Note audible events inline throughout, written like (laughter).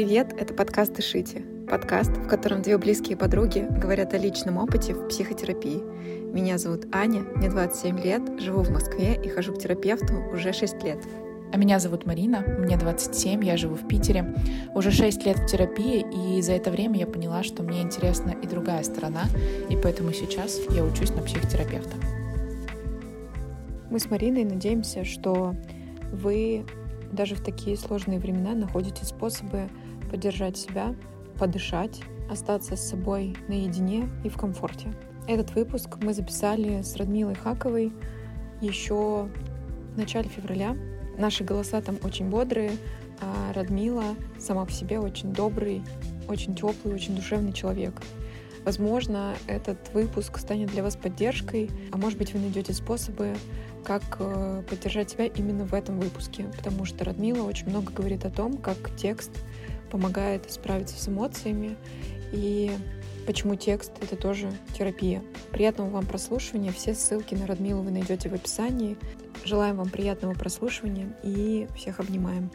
привет! Это подкаст «Дышите». Подкаст, в котором две близкие подруги говорят о личном опыте в психотерапии. Меня зовут Аня, мне 27 лет, живу в Москве и хожу к терапевту уже 6 лет. А меня зовут Марина, мне 27, я живу в Питере. Уже 6 лет в терапии, и за это время я поняла, что мне интересна и другая сторона, и поэтому сейчас я учусь на психотерапевта. Мы с Мариной надеемся, что вы даже в такие сложные времена находите способы поддержать себя, подышать, остаться с собой наедине и в комфорте. Этот выпуск мы записали с Радмилой Хаковой еще в начале февраля. Наши голоса там очень бодрые, а Радмила сама по себе очень добрый, очень теплый, очень душевный человек. Возможно, этот выпуск станет для вас поддержкой, а может быть, вы найдете способы как э, поддержать себя именно в этом выпуске, потому что Радмила очень много говорит о том, как текст помогает справиться с эмоциями и почему текст — это тоже терапия. Приятного вам прослушивания. Все ссылки на Радмилу вы найдете в описании. Желаем вам приятного прослушивания и всех обнимаем.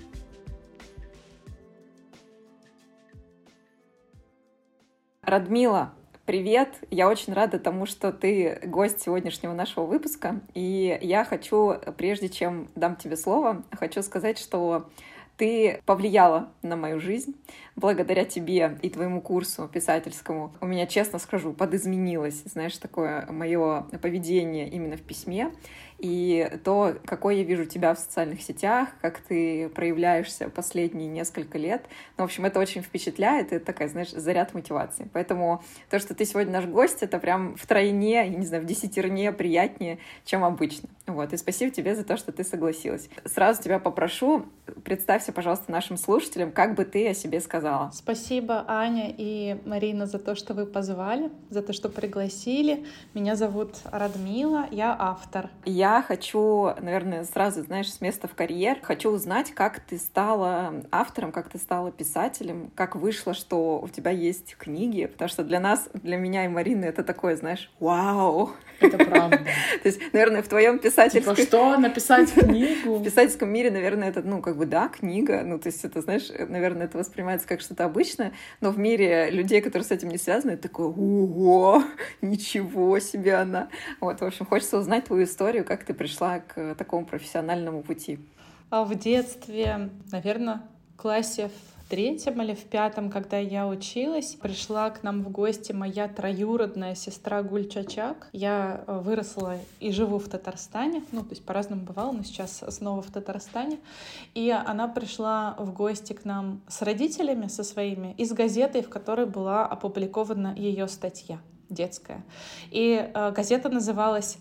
Радмила, Привет! Я очень рада тому, что ты гость сегодняшнего нашего выпуска. И я хочу, прежде чем дам тебе слово, хочу сказать, что ты повлияла на мою жизнь. Благодаря тебе и твоему курсу писательскому у меня, честно скажу, подизменилось, знаешь, такое мое поведение именно в письме и то, какой я вижу тебя в социальных сетях, как ты проявляешься последние несколько лет. Ну, в общем, это очень впечатляет, это такая, знаешь, заряд мотивации. Поэтому то, что ты сегодня наш гость, это прям втройне, я не знаю, в десятерне приятнее, чем обычно. Вот, и спасибо тебе за то, что ты согласилась. Сразу тебя попрошу, представься, пожалуйста, нашим слушателям, как бы ты о себе сказала. Спасибо, Аня и Марина, за то, что вы позвали, за то, что пригласили. Меня зовут Радмила, я автор. Я я хочу, наверное, сразу, знаешь, с места в карьер. Хочу узнать, как ты стала автором, как ты стала писателем, как вышло, что у тебя есть книги, потому что для нас, для меня и Марины это такое, знаешь, вау! Это правда. (laughs) То есть, наверное, в твоем писательском... Типа, что, написать книгу? (laughs) В писательском мире, наверное, это, ну, как бы, да, книга, ну, то есть это, знаешь, наверное, это воспринимается как что-то обычное, но в мире людей, которые с этим не связаны, это такое, ого, (laughs) ничего себе она. Вот, в общем, хочется узнать твою историю, как ты пришла к такому профессиональному пути? А в детстве, наверное, в классе в третьем или в пятом, когда я училась, пришла к нам в гости моя троюродная сестра Гуль Чачак. Я э, выросла и живу в Татарстане, ну, то есть по-разному бывало, но сейчас снова в Татарстане. И она пришла в гости к нам с родителями, со своими, из газеты, в которой была опубликована ее статья детская. И э, газета называлась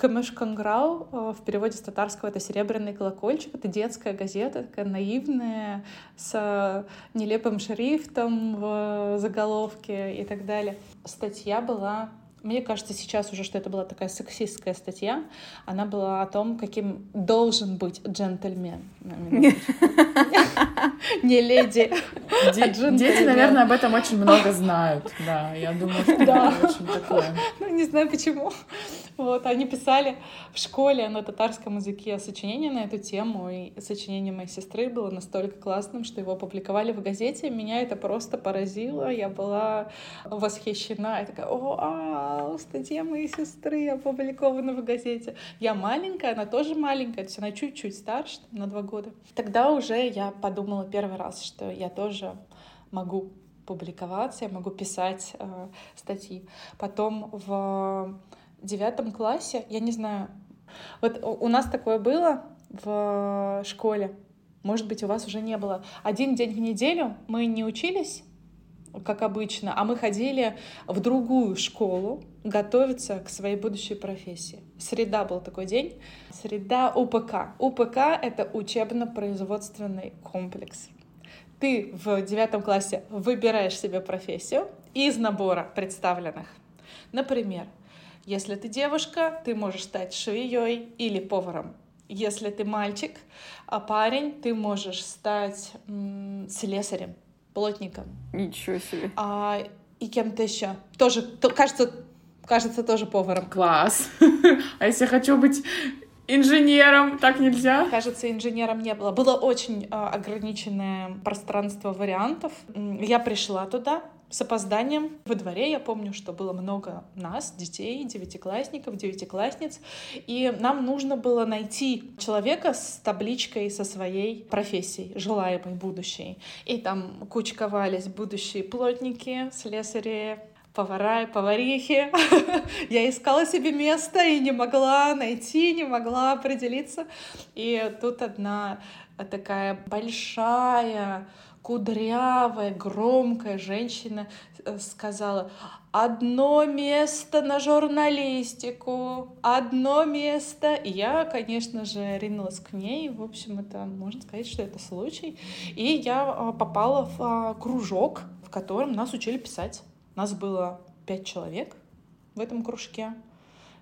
Камышканграу э, в переводе с татарского это «Серебряный колокольчик». Это детская газета, такая наивная, с нелепым шрифтом в заголовке и так далее. Статья была мне кажется сейчас уже, что это была такая сексистская статья. Она была о том, каким должен быть джентльмен. (laughs) Не леди, а Дети, наверное, об этом очень много знают. Да, я думаю, что это очень такое. Ну, не знаю почему. Вот, они писали в школе на татарском языке сочинение на эту тему, и сочинение моей сестры было настолько классным, что его опубликовали в газете. Меня это просто поразило. Я была восхищена. Я такая, о, а, вау, статья моей сестры опубликована в газете. Я маленькая, она тоже маленькая, то есть она чуть-чуть старше, на два года. Тогда уже я подумала первый раз, что я тоже могу публиковаться, я могу писать э, статьи. Потом в девятом классе, я не знаю, вот у нас такое было в школе, может быть, у вас уже не было. Один день в неделю мы не учились, как обычно, а мы ходили в другую школу готовиться к своей будущей профессии. Среда был такой день. Среда УПК. УПК — это учебно-производственный комплекс. Ты в девятом классе выбираешь себе профессию из набора представленных. Например, если ты девушка, ты можешь стать швеей или поваром. Если ты мальчик, а парень, ты можешь стать м- слесарем плотником. Ничего себе. А, и кем-то еще. Тоже, то, кажется, кажется, тоже поваром. Класс. (laughs) А если я хочу быть инженером, так нельзя? Кажется, инженером не было. Было очень э, ограниченное пространство вариантов. Я пришла туда, с опозданием. Во дворе я помню, что было много нас, детей, девятиклассников, девятиклассниц, и нам нужно было найти человека с табличкой со своей профессией, желаемой будущей. И там кучковались будущие плотники, слесари, повара и поварихи. (laughs) я искала себе место и не могла найти, не могла определиться. И тут одна такая большая кудрявая, громкая женщина э, сказала, одно место на журналистику, одно место. И я, конечно же, ринулась к ней. В общем, это можно сказать, что это случай. И я а, попала в а, кружок, в котором нас учили писать. Нас было пять человек в этом кружке.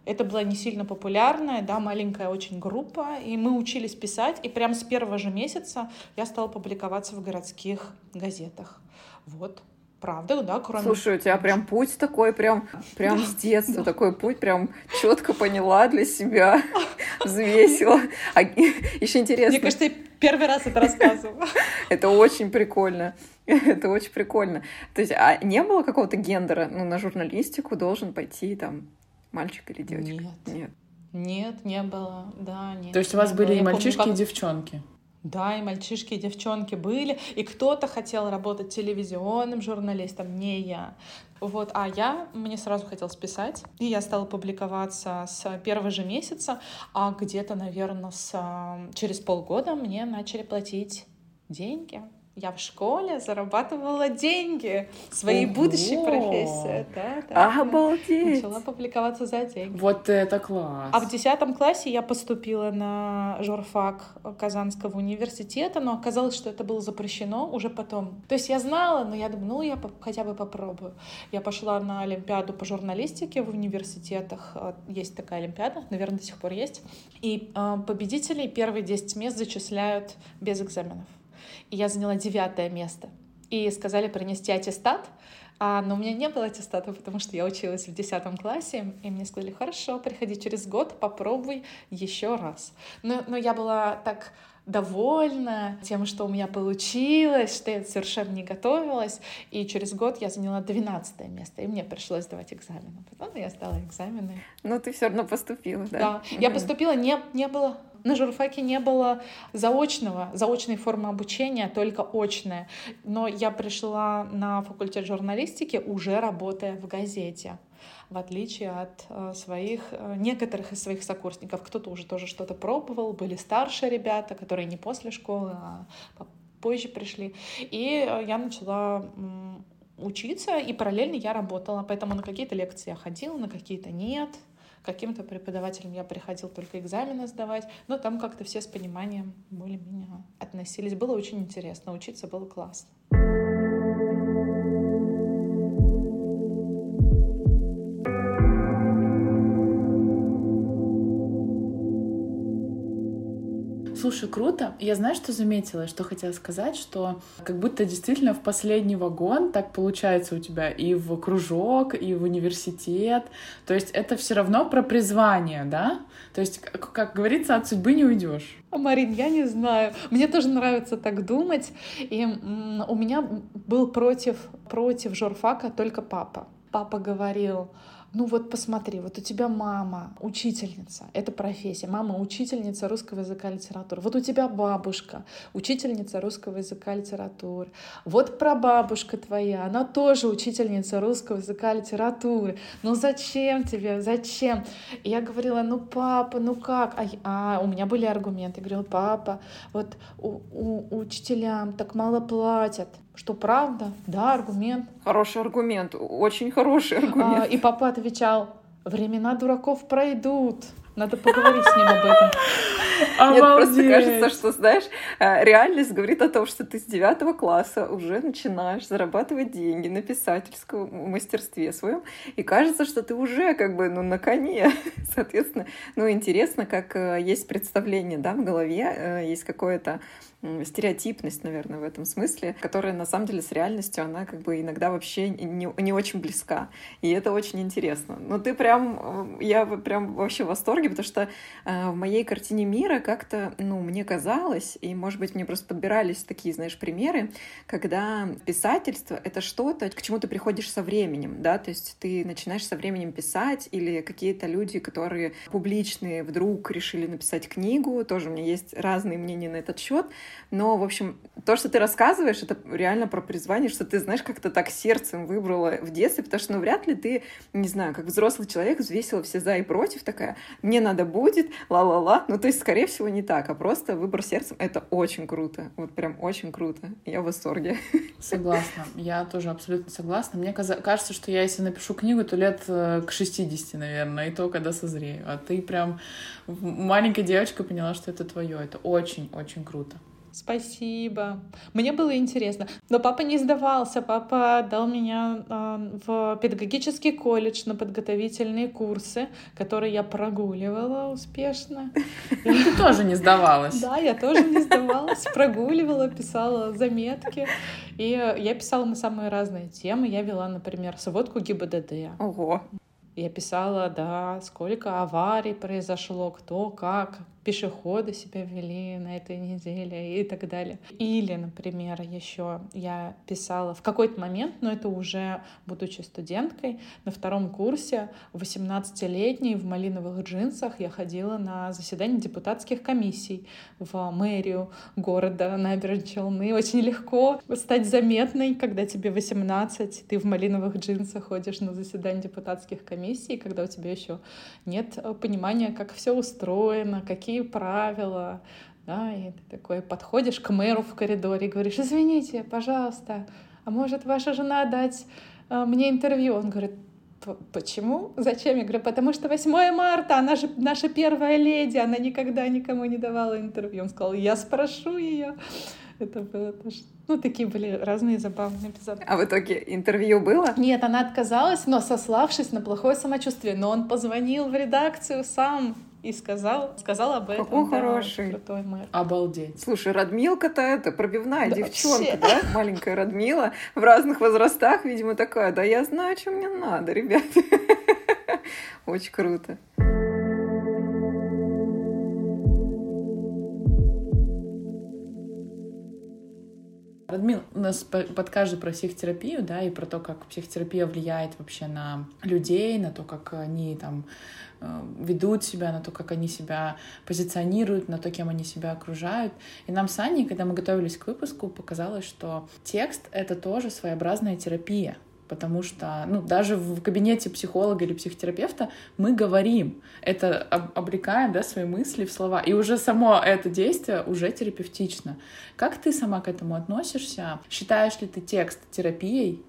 Это была не сильно популярная, да, маленькая очень группа, и мы учились писать, и прямо с первого же месяца я стала публиковаться в городских газетах. Вот. Правда, да, кроме... Слушай, у тебя прям путь такой, прям, прям с детства такой путь, прям четко поняла для себя, (laughs) взвесила. А, еще интересно... Мне кажется, я первый раз это рассказываю. (laughs) Это очень прикольно. Это очень прикольно. То есть, а не было какого-то гендера? Ну, на журналистику должен пойти там Мальчик или девочка? Нет. Нет. Нет, не было, да, нет. То есть у вас были было. и мальчишки, помню, как... и девчонки? Да, и мальчишки, и девчонки были, и кто-то хотел работать телевизионным журналистом, не я. Вот, а я, мне сразу хотелось писать, и я стала публиковаться с первого же месяца, а где-то, наверное, с, через полгода мне начали платить деньги я в школе зарабатывала деньги своей Ого! будущей профессии. Да, да, Обалдеть! Начала публиковаться за деньги. Вот это класс! А в десятом классе я поступила на журфак Казанского университета, но оказалось, что это было запрещено уже потом. То есть я знала, но я думаю, ну, я хотя бы попробую. Я пошла на Олимпиаду по журналистике в университетах. А, есть такая Олимпиада, наверное, до сих пор есть. И э, победителей первые 10 мест зачисляют без экзаменов и я заняла девятое место. И сказали принести аттестат, а, но у меня не было аттестата, потому что я училась в десятом классе, и мне сказали, хорошо, приходи через год, попробуй еще раз. Но, но я была так довольна тем, что у меня получилось, что я совершенно не готовилась. И через год я заняла 12 место, и мне пришлось сдавать экзамены. Потом я сдала экзамены. Но ты все равно поступила, да? Да. Я поступила, не, не было на журфаке не было заочного, заочной формы обучения, только очная. Но я пришла на факультет журналистики, уже работая в газете в отличие от э, своих, э, некоторых из своих сокурсников. Кто-то уже тоже что-то пробовал, были старшие ребята, которые не после школы, а позже пришли. И э, я начала учиться, и параллельно я работала, поэтому на какие-то лекции я ходила, на какие-то нет каким-то преподавателям я приходил только экзамены сдавать, но там как-то все с пониманием более-менее относились. Было очень интересно, учиться было классно. Слушай, круто. Я знаю, что заметила, что хотела сказать, что как будто действительно в последний вагон так получается у тебя и в кружок, и в университет. То есть это все равно про призвание, да? То есть, как, как говорится, от судьбы не уйдешь. А, Марин, я не знаю. Мне тоже нравится так думать. И у меня был против, против журфака только папа. Папа говорил, ну вот посмотри, вот у тебя мама учительница, это профессия, мама учительница русского языка и литературы, вот у тебя бабушка учительница русского языка и литературы, вот прабабушка твоя, она тоже учительница русского языка и литературы, ну зачем тебе, зачем? И я говорила, ну папа, ну как? А, а у меня были аргументы, я говорила, папа, вот у, у, учителям так мало платят, что правда, да, аргумент. Хороший аргумент, очень хороший аргумент. А, и папа отвечал, времена дураков пройдут. Надо поговорить с ним об этом. (laughs) Мне просто кажется, что, знаешь, э, реальность говорит о том, что ты с девятого класса уже начинаешь зарабатывать деньги на писательском мастерстве своем, и кажется, что ты уже как бы, ну, на коне. (laughs) Соответственно, ну, интересно, как э, есть представление, да, в голове, э, есть какое-то стереотипность, наверное, в этом смысле, которая на самом деле с реальностью, она как бы иногда вообще не, не очень близка. И это очень интересно. Но ты прям, я прям вообще в восторге, восторге, потому что э, в моей картине мира как-то, ну, мне казалось, и, может быть, мне просто подбирались такие, знаешь, примеры, когда писательство — это что-то, к чему ты приходишь со временем, да, то есть ты начинаешь со временем писать, или какие-то люди, которые публичные, вдруг решили написать книгу, тоже у меня есть разные мнения на этот счет, но, в общем, то, что ты рассказываешь, это реально про призвание, что ты, знаешь, как-то так сердцем выбрала в детстве, потому что, ну, вряд ли ты, не знаю, как взрослый человек взвесила все за и против, такая, мне надо будет, ла-ла-ла, ну, то есть, скорее всего, не так, а просто выбор сердцем — это очень круто, вот прям очень круто, я в восторге. Согласна, я тоже абсолютно согласна. Мне кажется, что я, если напишу книгу, то лет э, к 60, наверное, и то, когда созрею. А ты прям маленькая девочка поняла, что это твое. Это очень-очень круто. Спасибо. Мне было интересно. Но папа не сдавался. Папа дал меня э, в педагогический колледж на подготовительные курсы, которые я прогуливала успешно. Ты тоже не сдавалась. Да, я тоже не сдавалась. Прогуливала, писала заметки. И я писала на самые разные темы. Я вела, например, сводку ГИБДД. Ого. Я писала, да, сколько аварий произошло, кто, как, пешеходы себя вели на этой неделе и так далее. Или, например, еще я писала в какой-то момент, но это уже будучи студенткой, на втором курсе, 18-летней, в малиновых джинсах, я ходила на заседание депутатских комиссий в мэрию города Набережные Челны. Очень легко стать заметной, когда тебе 18, ты в малиновых джинсах ходишь на заседание депутатских комиссий, когда у тебя еще нет понимания, как все устроено, какие какие правила, да, и ты такой подходишь к мэру в коридоре и говоришь, извините, пожалуйста, а может ваша жена дать э, мне интервью? Он говорит, Почему? Зачем? Я говорю, потому что 8 марта, она же наша первая леди, она никогда никому не давала интервью. Он сказал, я спрошу ее. Это было тоже... Ну, такие были разные забавные эпизоды. А в итоге интервью было? Нет, она отказалась, но сославшись на плохое самочувствие. Но он позвонил в редакцию сам и сказал, сказал об этом. Какой да, хороший. Крутой мэр. Обалдеть. Слушай, Радмилка-то это пробивная да, девчонка, вообще. да? Маленькая Радмила в разных возрастах, видимо, такая. Да я знаю, что мне надо, ребят. (laughs) Очень круто. Радмил, у нас подкаст про психотерапию, да, и про то, как психотерапия влияет вообще на людей, на то, как они там ведут себя, на то, как они себя позиционируют, на то, кем они себя окружают. И нам с Аней, когда мы готовились к выпуску, показалось, что текст — это тоже своеобразная терапия, потому что ну, даже в кабинете психолога или психотерапевта мы говорим, это обрекаем да, свои мысли в слова, и уже само это действие уже терапевтично. Как ты сама к этому относишься? Считаешь ли ты текст терапией?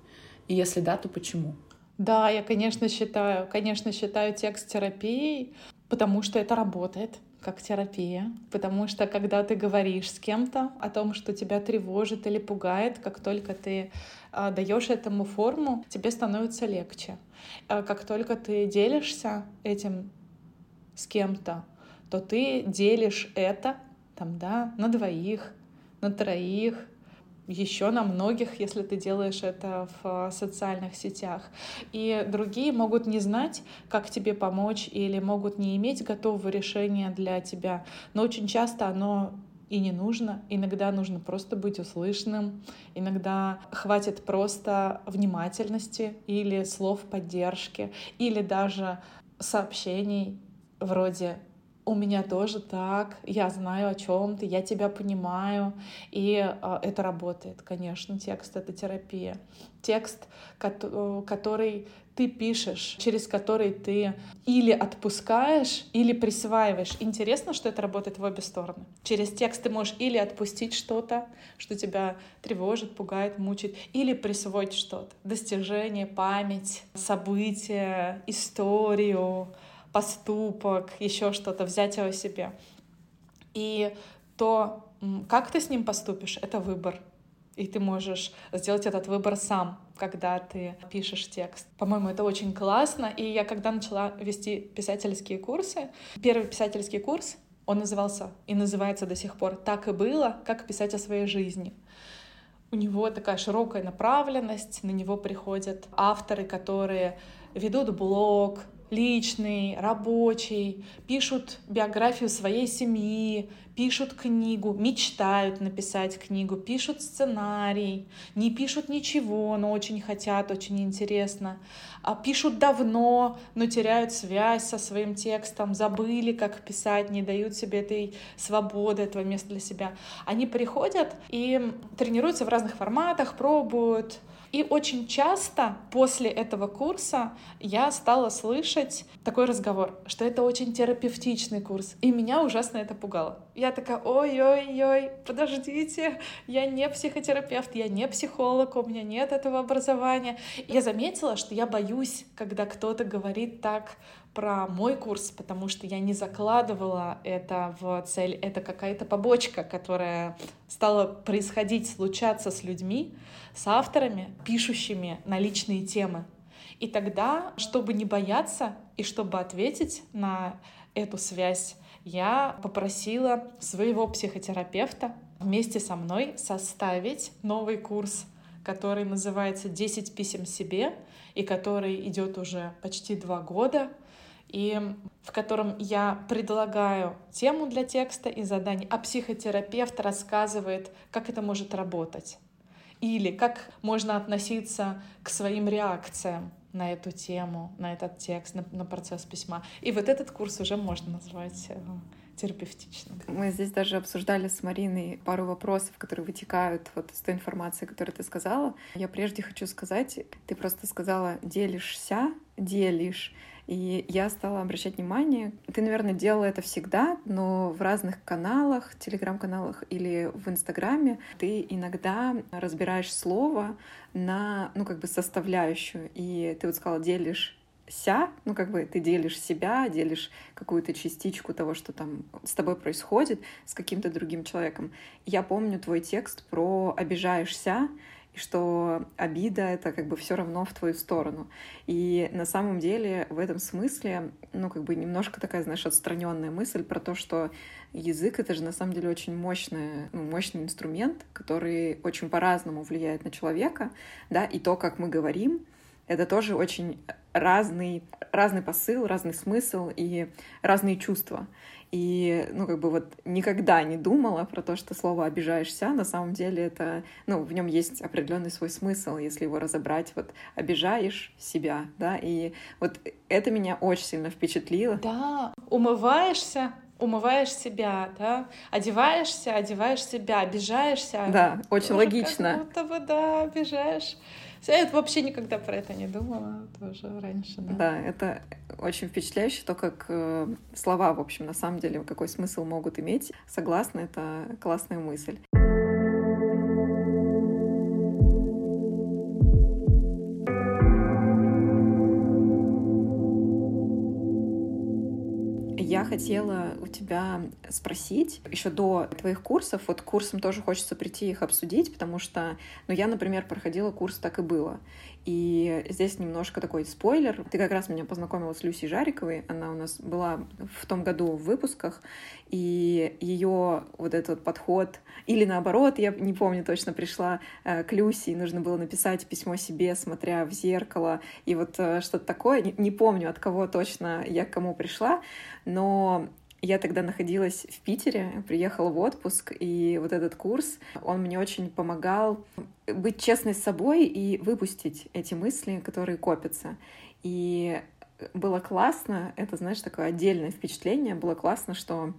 И если да, то почему? Да, я, конечно, считаю, конечно, считаю текст терапией, потому что это работает как терапия, потому что когда ты говоришь с кем-то о том, что тебя тревожит или пугает, как только ты э, даешь этому форму, тебе становится легче. Э, как только ты делишься этим с кем-то, то ты делишь это там, да, на двоих, на троих, еще на многих, если ты делаешь это в социальных сетях. И другие могут не знать, как тебе помочь, или могут не иметь готового решения для тебя. Но очень часто оно и не нужно. Иногда нужно просто быть услышанным. Иногда хватит просто внимательности или слов поддержки, или даже сообщений вроде у меня тоже так, я знаю о чем ты, я тебя понимаю, и э, это работает, конечно, текст — это терапия. Текст, который ты пишешь, через который ты или отпускаешь, или присваиваешь. Интересно, что это работает в обе стороны. Через текст ты можешь или отпустить что-то, что тебя тревожит, пугает, мучает, или присвоить что-то. Достижение, память, события, историю, поступок, еще что-то, взять его себе. И то, как ты с ним поступишь, это выбор. И ты можешь сделать этот выбор сам, когда ты пишешь текст. По-моему, это очень классно. И я когда начала вести писательские курсы, первый писательский курс, он назывался и называется до сих пор «Так и было. Как писать о своей жизни». У него такая широкая направленность, на него приходят авторы, которые ведут блог, личный, рабочий, пишут биографию своей семьи, пишут книгу, мечтают написать книгу, пишут сценарий, не пишут ничего, но очень хотят, очень интересно, а пишут давно, но теряют связь со своим текстом, забыли, как писать, не дают себе этой свободы, этого места для себя. Они приходят и тренируются в разных форматах, пробуют, и очень часто после этого курса я стала слышать такой разговор, что это очень терапевтичный курс. И меня ужасно это пугало. Я такая, ой-ой-ой, подождите, я не психотерапевт, я не психолог, у меня нет этого образования. Я заметила, что я боюсь, когда кто-то говорит так про мой курс, потому что я не закладывала это в цель. Это какая-то побочка, которая стала происходить, случаться с людьми, с авторами, пишущими на личные темы. И тогда, чтобы не бояться и чтобы ответить на эту связь, я попросила своего психотерапевта вместе со мной составить новый курс, который называется «10 писем себе», и который идет уже почти два года и в котором я предлагаю тему для текста и заданий, а психотерапевт рассказывает, как это может работать. Или как можно относиться к своим реакциям на эту тему, на этот текст, на, на процесс письма. И вот этот курс уже можно назвать э, терапевтичным. Мы здесь даже обсуждали с Мариной пару вопросов, которые вытекают вот из той информации, которую ты сказала. Я прежде хочу сказать, ты просто сказала «делишься», «делишь». И я стала обращать внимание, ты, наверное, делала это всегда, но в разных каналах, телеграм-каналах или в Инстаграме ты иногда разбираешь слово на, ну, как бы составляющую. И ты вот сказала, делишь ся, ну как бы ты делишь себя, делишь какую-то частичку того, что там с тобой происходит, с каким-то другим человеком. Я помню твой текст про обижаешься, что обида — это как бы все равно в твою сторону. И на самом деле в этом смысле, ну, как бы немножко такая, знаешь, отстраненная мысль про то, что язык — это же на самом деле очень мощный, ну, мощный инструмент, который очень по-разному влияет на человека, да, и то, как мы говорим, это тоже очень разный, разный посыл, разный смысл и разные чувства. И, ну, как бы вот никогда не думала про то, что слово «обижаешься», на самом деле это, ну, в нем есть определенный свой смысл, если его разобрать, вот «обижаешь себя», да, и вот это меня очень сильно впечатлило. Да, умываешься, умываешь себя, да, одеваешься, одеваешь себя, обижаешься. Да, очень логично. Как будто бы, да, обижаешь. Я вообще никогда про это не думала тоже раньше. Да, да это очень впечатляюще, то, как э, слова, в общем, на самом деле, какой смысл могут иметь. Согласна, это классная мысль. Хотела у тебя спросить еще до твоих курсов, вот курсам тоже хочется прийти их обсудить, потому что, ну, я, например, проходила курс «Так и было», и здесь немножко такой спойлер. Ты как раз меня познакомила с Люсей Жариковой. Она у нас была в том году в выпусках. И ее вот этот подход, или наоборот, я не помню точно, пришла э, к Люси, и нужно было написать письмо себе, смотря в зеркало, и вот э, что-то такое. Не помню, от кого точно я к кому пришла, но я тогда находилась в Питере, приехала в отпуск, и вот этот курс, он мне очень помогал быть честной с собой и выпустить эти мысли, которые копятся. И было классно, это, знаешь, такое отдельное впечатление, было классно, что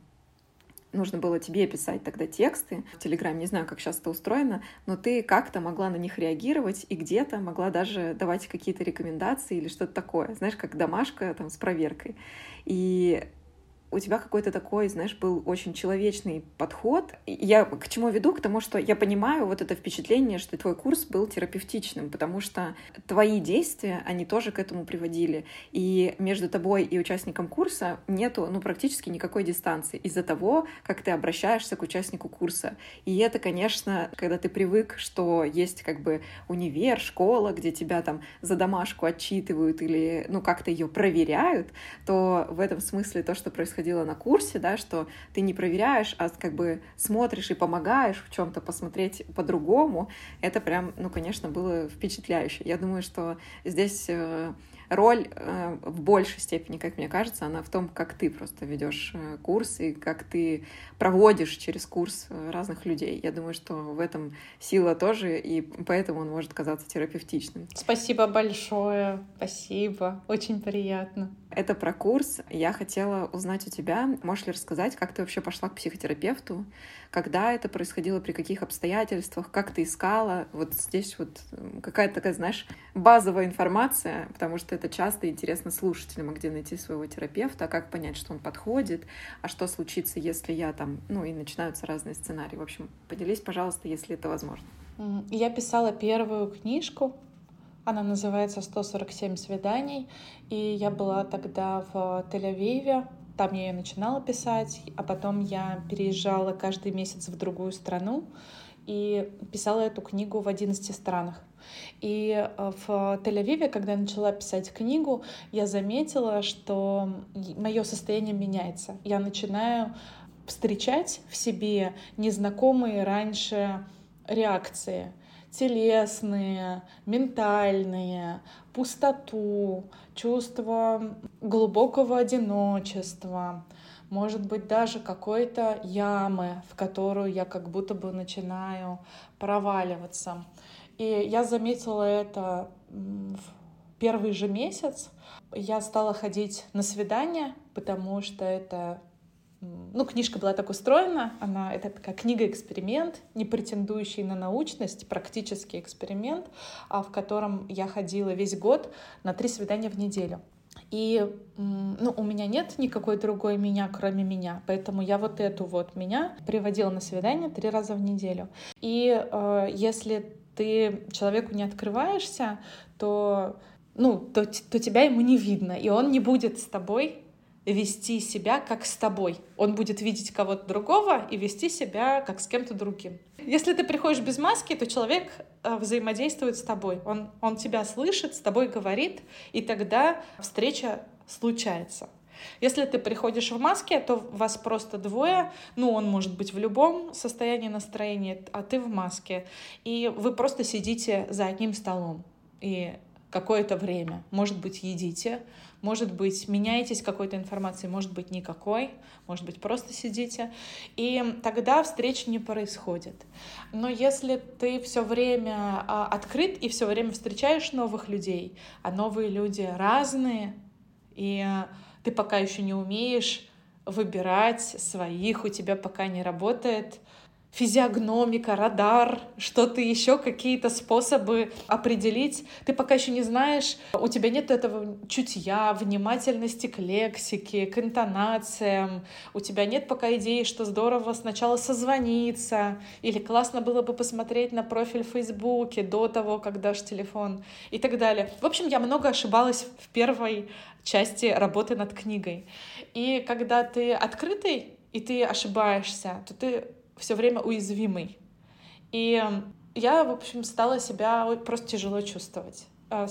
нужно было тебе писать тогда тексты в Телеграме, не знаю, как сейчас это устроено, но ты как-то могла на них реагировать и где-то могла даже давать какие-то рекомендации или что-то такое, знаешь, как домашка там с проверкой. И у тебя какой-то такой, знаешь, был очень человечный подход. Я к чему веду? К тому, что я понимаю вот это впечатление, что твой курс был терапевтичным, потому что твои действия, они тоже к этому приводили. И между тобой и участником курса нету, ну, практически никакой дистанции из-за того, как ты обращаешься к участнику курса. И это, конечно, когда ты привык, что есть как бы универ, школа, где тебя там за домашку отчитывают или, ну, как-то ее проверяют, то в этом смысле то, что происходит происходило на курсе, да, что ты не проверяешь, а как бы смотришь и помогаешь в чем-то посмотреть по-другому, это прям, ну, конечно, было впечатляюще. Я думаю, что здесь э, роль э, в большей степени, как мне кажется, она в том, как ты просто ведешь э, курс и как ты проводишь через курс э, разных людей. Я думаю, что в этом сила тоже, и поэтому он может казаться терапевтичным. Спасибо большое, спасибо, очень приятно. Это про курс. Я хотела узнать у тебя, можешь ли рассказать, как ты вообще пошла к психотерапевту, когда это происходило, при каких обстоятельствах, как ты искала. Вот здесь вот какая-то такая, знаешь, базовая информация, потому что это часто интересно слушателям, а где найти своего терапевта, а как понять, что он подходит, а что случится, если я там, ну и начинаются разные сценарии. В общем, поделись, пожалуйста, если это возможно. Я писала первую книжку она называется «147 свиданий», и я была тогда в Тель-Авиве, там я ее начинала писать, а потом я переезжала каждый месяц в другую страну и писала эту книгу в 11 странах. И э, в Тель-Авиве, когда я начала писать книгу, я заметила, что мое состояние меняется. Я начинаю встречать в себе незнакомые раньше реакции телесные, ментальные, пустоту, чувство глубокого одиночества, может быть, даже какой-то ямы, в которую я как будто бы начинаю проваливаться. И я заметила это в первый же месяц. Я стала ходить на свидания, потому что это ну, книжка была так устроена, она, это такая книга-эксперимент, не претендующий на научность, практический эксперимент, а в котором я ходила весь год на три свидания в неделю. И ну, у меня нет никакой другой меня, кроме меня. Поэтому я вот эту вот меня приводила на свидание три раза в неделю. И э, если ты человеку не открываешься, то, ну, то, то тебя ему не видно, и он не будет с тобой вести себя как с тобой. Он будет видеть кого-то другого и вести себя как с кем-то другим. Если ты приходишь без маски, то человек э, взаимодействует с тобой. Он, он тебя слышит, с тобой говорит, и тогда встреча случается. Если ты приходишь в маске, то вас просто двое, ну, он может быть в любом состоянии настроения, а ты в маске. И вы просто сидите за одним столом. И какое-то время, может быть, едите, может быть, меняетесь какой-то информацией, может быть, никакой, может быть, просто сидите. И тогда встречи не происходит. Но если ты все время а, открыт и все время встречаешь новых людей, а новые люди разные, и ты пока еще не умеешь выбирать своих, у тебя пока не работает физиогномика, радар, что-то еще, какие-то способы определить. Ты пока еще не знаешь, у тебя нет этого чутья, внимательности к лексике, к интонациям. У тебя нет пока идеи, что здорово сначала созвониться, или классно было бы посмотреть на профиль в Фейсбуке до того, как дашь телефон и так далее. В общем, я много ошибалась в первой части работы над книгой. И когда ты открытый, и ты ошибаешься, то ты все время уязвимый. И я, в общем, стала себя просто тяжело чувствовать. А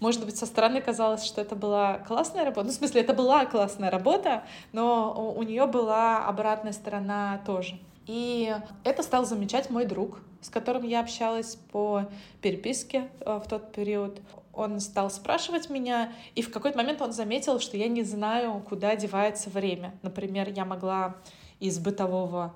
может быть, со стороны казалось, что это была классная работа. Ну, в смысле, это была классная работа, но у нее была обратная сторона тоже. И это стал замечать мой друг, с которым я общалась по переписке э, в тот период. Он стал спрашивать меня, и в какой-то момент он заметил, что я не знаю, куда девается время. Например, я могла из бытового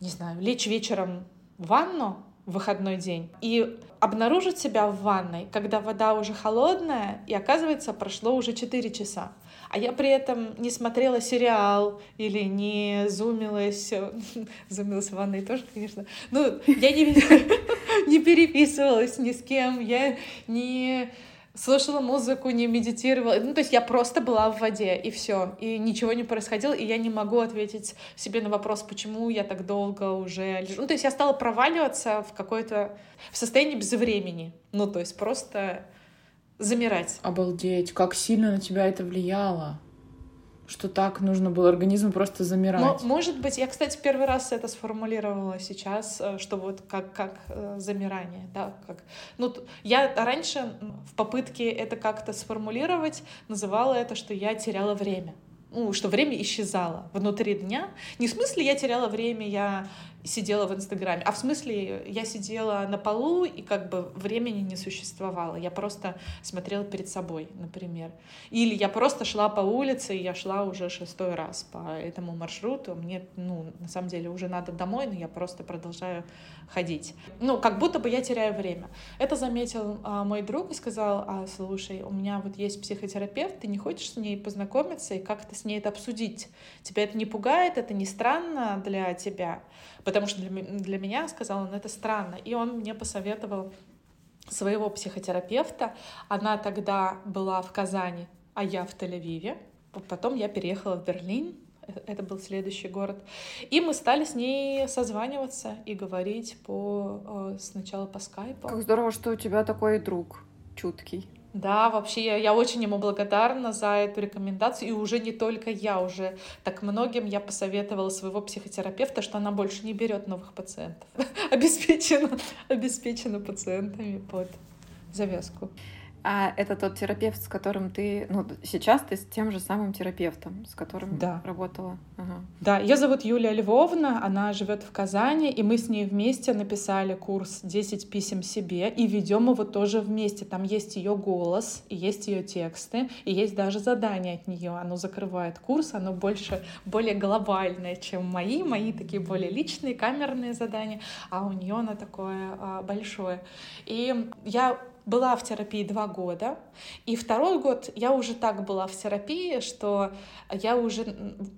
не знаю, лечь вечером в ванну в выходной день и обнаружить себя в ванной, когда вода уже холодная, и оказывается, прошло уже 4 часа. А я при этом не смотрела сериал или не зумилась, (laughs) зумилась в ванной тоже, конечно. Ну, я не, (laughs) не переписывалась ни с кем, я не слушала музыку, не медитировала. Ну, то есть я просто была в воде, и все. И ничего не происходило, и я не могу ответить себе на вопрос, почему я так долго уже лежу. Ну, то есть я стала проваливаться в какое-то... в состоянии безвремени. Ну, то есть просто замирать. Обалдеть, как сильно на тебя это влияло что так нужно было организму просто замирать. может быть, я, кстати, первый раз это сформулировала сейчас, э, что вот как, как э, замирание, да, как... Ну, я раньше в попытке это как-то сформулировать называла это, что я теряла время. ну, что время исчезало внутри дня. Не в смысле я теряла время, я сидела в Инстаграме, а в смысле я сидела на полу и как бы времени не существовало. Я просто смотрела перед собой, например. Или я просто шла по улице, и я шла уже шестой раз по этому маршруту. Мне, ну, на самом деле уже надо домой, но я просто продолжаю ходить. Ну, как будто бы я теряю время. Это заметил а, мой друг и сказал, а, слушай, у меня вот есть психотерапевт, ты не хочешь с ней познакомиться и как-то с ней это обсудить? Тебя это не пугает, это не странно для тебя? Потому что для, для меня, сказал он, это странно. И он мне посоветовал своего психотерапевта. Она тогда была в Казани, а я в Тель-Авиве. Потом я переехала в Берлин, э, это был следующий город. И мы стали с ней созваниваться и говорить по э, сначала по скайпу. Как здорово, что у тебя такой друг чуткий. Да, вообще я, я очень ему благодарна за эту рекомендацию. И уже не только я, уже так многим я посоветовала своего психотерапевта, что она больше не берет новых пациентов. (laughs) обеспечена, обеспечена пациентами под завязку. А это тот терапевт, с которым ты, ну, сейчас ты с тем же самым терапевтом, с которым да. работала. Ага. Да, ее зовут Юлия Львовна, она живет в Казани, и мы с ней вместе написали курс «10 писем себе» и ведем его тоже вместе. Там есть ее голос, и есть ее тексты, и есть даже задание от нее. Оно закрывает курс, оно больше, более глобальное, чем мои. Мои такие более личные, камерные задания, а у нее оно такое а, большое. И я была в терапии два года, и второй год я уже так была в терапии, что я уже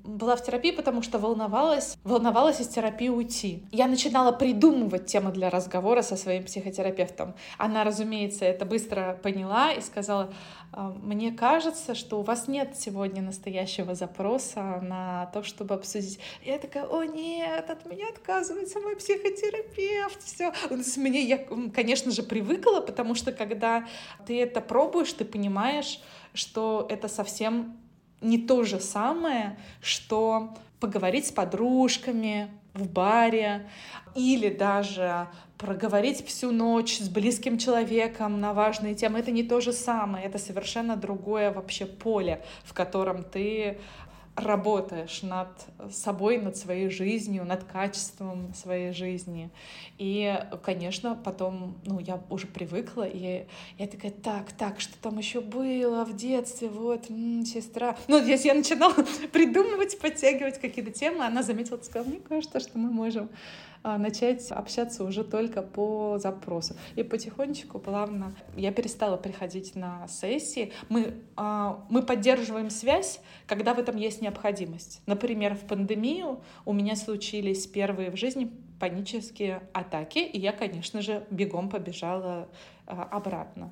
была в терапии, потому что волновалась, волновалась из терапии уйти. Я начинала придумывать темы для разговора со своим психотерапевтом. Она, разумеется, это быстро поняла и сказала, «А, мне кажется, что у вас нет сегодня настоящего запроса на то, чтобы обсудить. Я такая, о нет, от меня отказывается мой психотерапевт, все. Мне я, конечно же, привыкла, потому что когда ты это пробуешь, ты понимаешь, что это совсем не то же самое, что поговорить с подружками в баре или даже проговорить всю ночь с близким человеком на важные темы, это не то же самое, это совершенно другое вообще поле, в котором ты работаешь над собой, над своей жизнью, над качеством своей жизни. И, конечно, потом, ну, я уже привыкла, и я такая, так, так, что там еще было в детстве, вот, м-м, сестра. Ну, если я начинала (laughs) придумывать, подтягивать какие-то темы, она заметила, сказала, мне кажется, что мы можем начать общаться уже только по запросу. И потихонечку, плавно, я перестала приходить на сессии. Мы, а, мы поддерживаем связь, когда в этом есть необходимость. Например, в пандемию у меня случились первые в жизни панические атаки, и я, конечно же, бегом побежала а, обратно.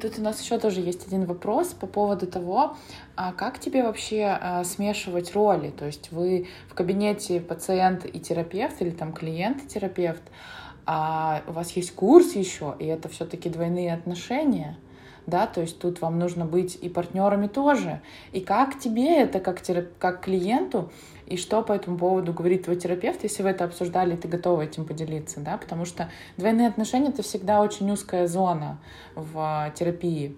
Тут у нас еще тоже есть один вопрос по поводу того, а как тебе вообще а, смешивать роли? То есть вы в кабинете пациент и терапевт или там клиент и терапевт, а у вас есть курс еще, и это все-таки двойные отношения да, то есть тут вам нужно быть и партнерами тоже. И как тебе это, как, терап... как клиенту, и что по этому поводу говорит твой терапевт, если вы это обсуждали, ты готова этим поделиться, да, потому что двойные отношения — это всегда очень узкая зона в терапии.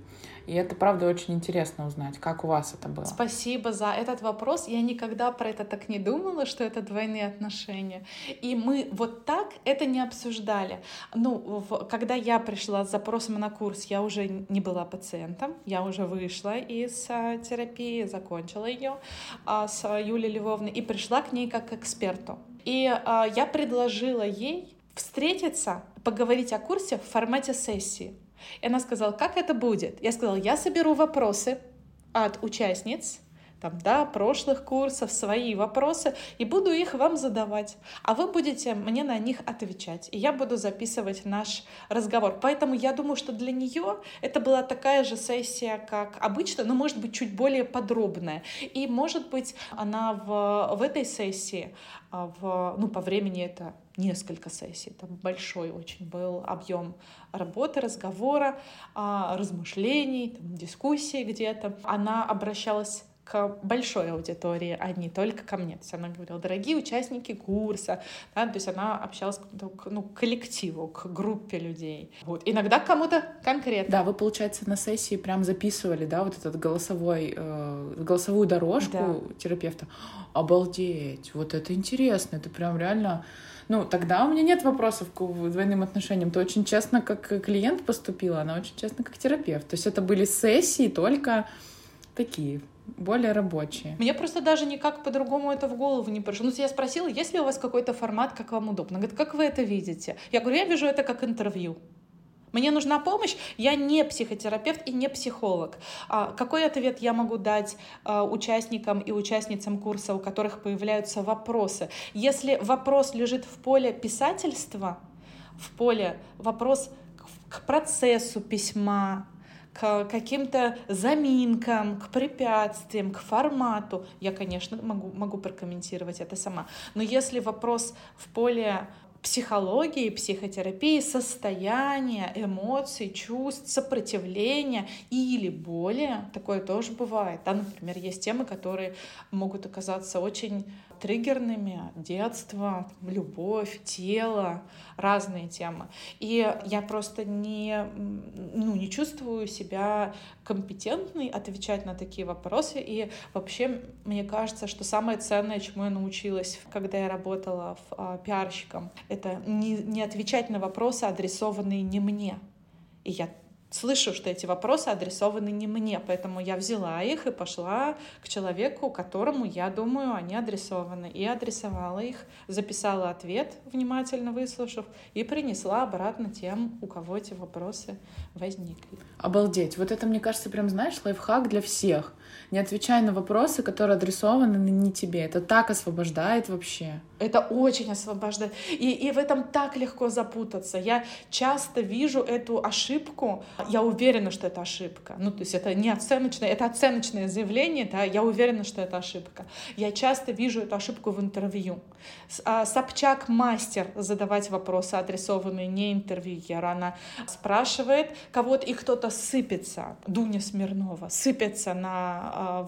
И это, правда, очень интересно узнать, как у вас это было. Спасибо за этот вопрос. Я никогда про это так не думала, что это двойные отношения. И мы вот так это не обсуждали. Ну, в, когда я пришла с запросом на курс, я уже не была пациентом, я уже вышла из а, терапии, закончила ее а, с Юлией Львовной и пришла к ней как к эксперту. И а, я предложила ей встретиться, поговорить о курсе в формате сессии. И она сказала, как это будет? Я сказала, я соберу вопросы от участниц, там, да, прошлых курсов, свои вопросы, и буду их вам задавать. А вы будете мне на них отвечать. И я буду записывать наш разговор. Поэтому я думаю, что для нее это была такая же сессия, как обычно, но, может быть, чуть более подробная. И, может быть, она в, в этой сессии, а, в, ну, по времени это несколько сессий, там большой очень был объем работы, разговора, а, размышлений, там, дискуссий где-то. Она обращалась к большой аудитории, а не только ко мне. То есть она говорила, дорогие участники курса, да, то есть она общалась к, ну, к коллективу, к группе людей. Вот. Иногда к кому-то конкретно. Да, вы, получается, на сессии прям записывали, да, вот этот голосовой, э, голосовую дорожку да. терапевта. Обалдеть, вот это интересно, это прям реально ну, тогда у меня нет вопросов к двойным отношениям. Ты очень честно как клиент поступила, она очень честно как терапевт. То есть это были сессии только такие, более рабочие. Мне просто даже никак по-другому это в голову не пришло. Ну, я спросила, есть ли у вас какой-то формат, как вам удобно? Говорит, как вы это видите? Я говорю, я вижу это как интервью. Мне нужна помощь, я не психотерапевт и не психолог. А какой ответ я могу дать а, участникам и участницам курса, у которых появляются вопросы? Если вопрос лежит в поле писательства, в поле вопрос к процессу письма, к каким-то заминкам, к препятствиям, к формату, я, конечно, могу, могу прокомментировать это сама. Но если вопрос в поле психологии, психотерапии состояния, эмоций, чувств, сопротивления или боли. Такое тоже бывает. Да, например, есть темы, которые могут оказаться очень триггерными. Детство, любовь, тело, разные темы. И я просто не, ну, не чувствую себя компетентной отвечать на такие вопросы. И вообще, мне кажется, что самое ценное, чему я научилась, когда я работала в, а, пиарщиком, это не, не отвечать на вопросы, адресованные не мне. И я слышу, что эти вопросы адресованы не мне, поэтому я взяла их и пошла к человеку, которому, я думаю, они адресованы, и адресовала их, записала ответ, внимательно выслушав, и принесла обратно тем, у кого эти вопросы возникли. Обалдеть. Вот это, мне кажется, прям, знаешь, лайфхак для всех. Не отвечай на вопросы, которые адресованы не тебе. Это так освобождает вообще. Это очень освобождает. И, и в этом так легко запутаться. Я часто вижу эту ошибку. Я уверена, что это ошибка. Ну, то есть это не оценочное, это оценочное заявление, да, я уверена, что это ошибка. Я часто вижу эту ошибку в интервью. А, Собчак мастер задавать вопросы, адресованные не интервьюеру. Она спрашивает кого-то, и кто-то сыпется. Дуня Смирнова сыпется на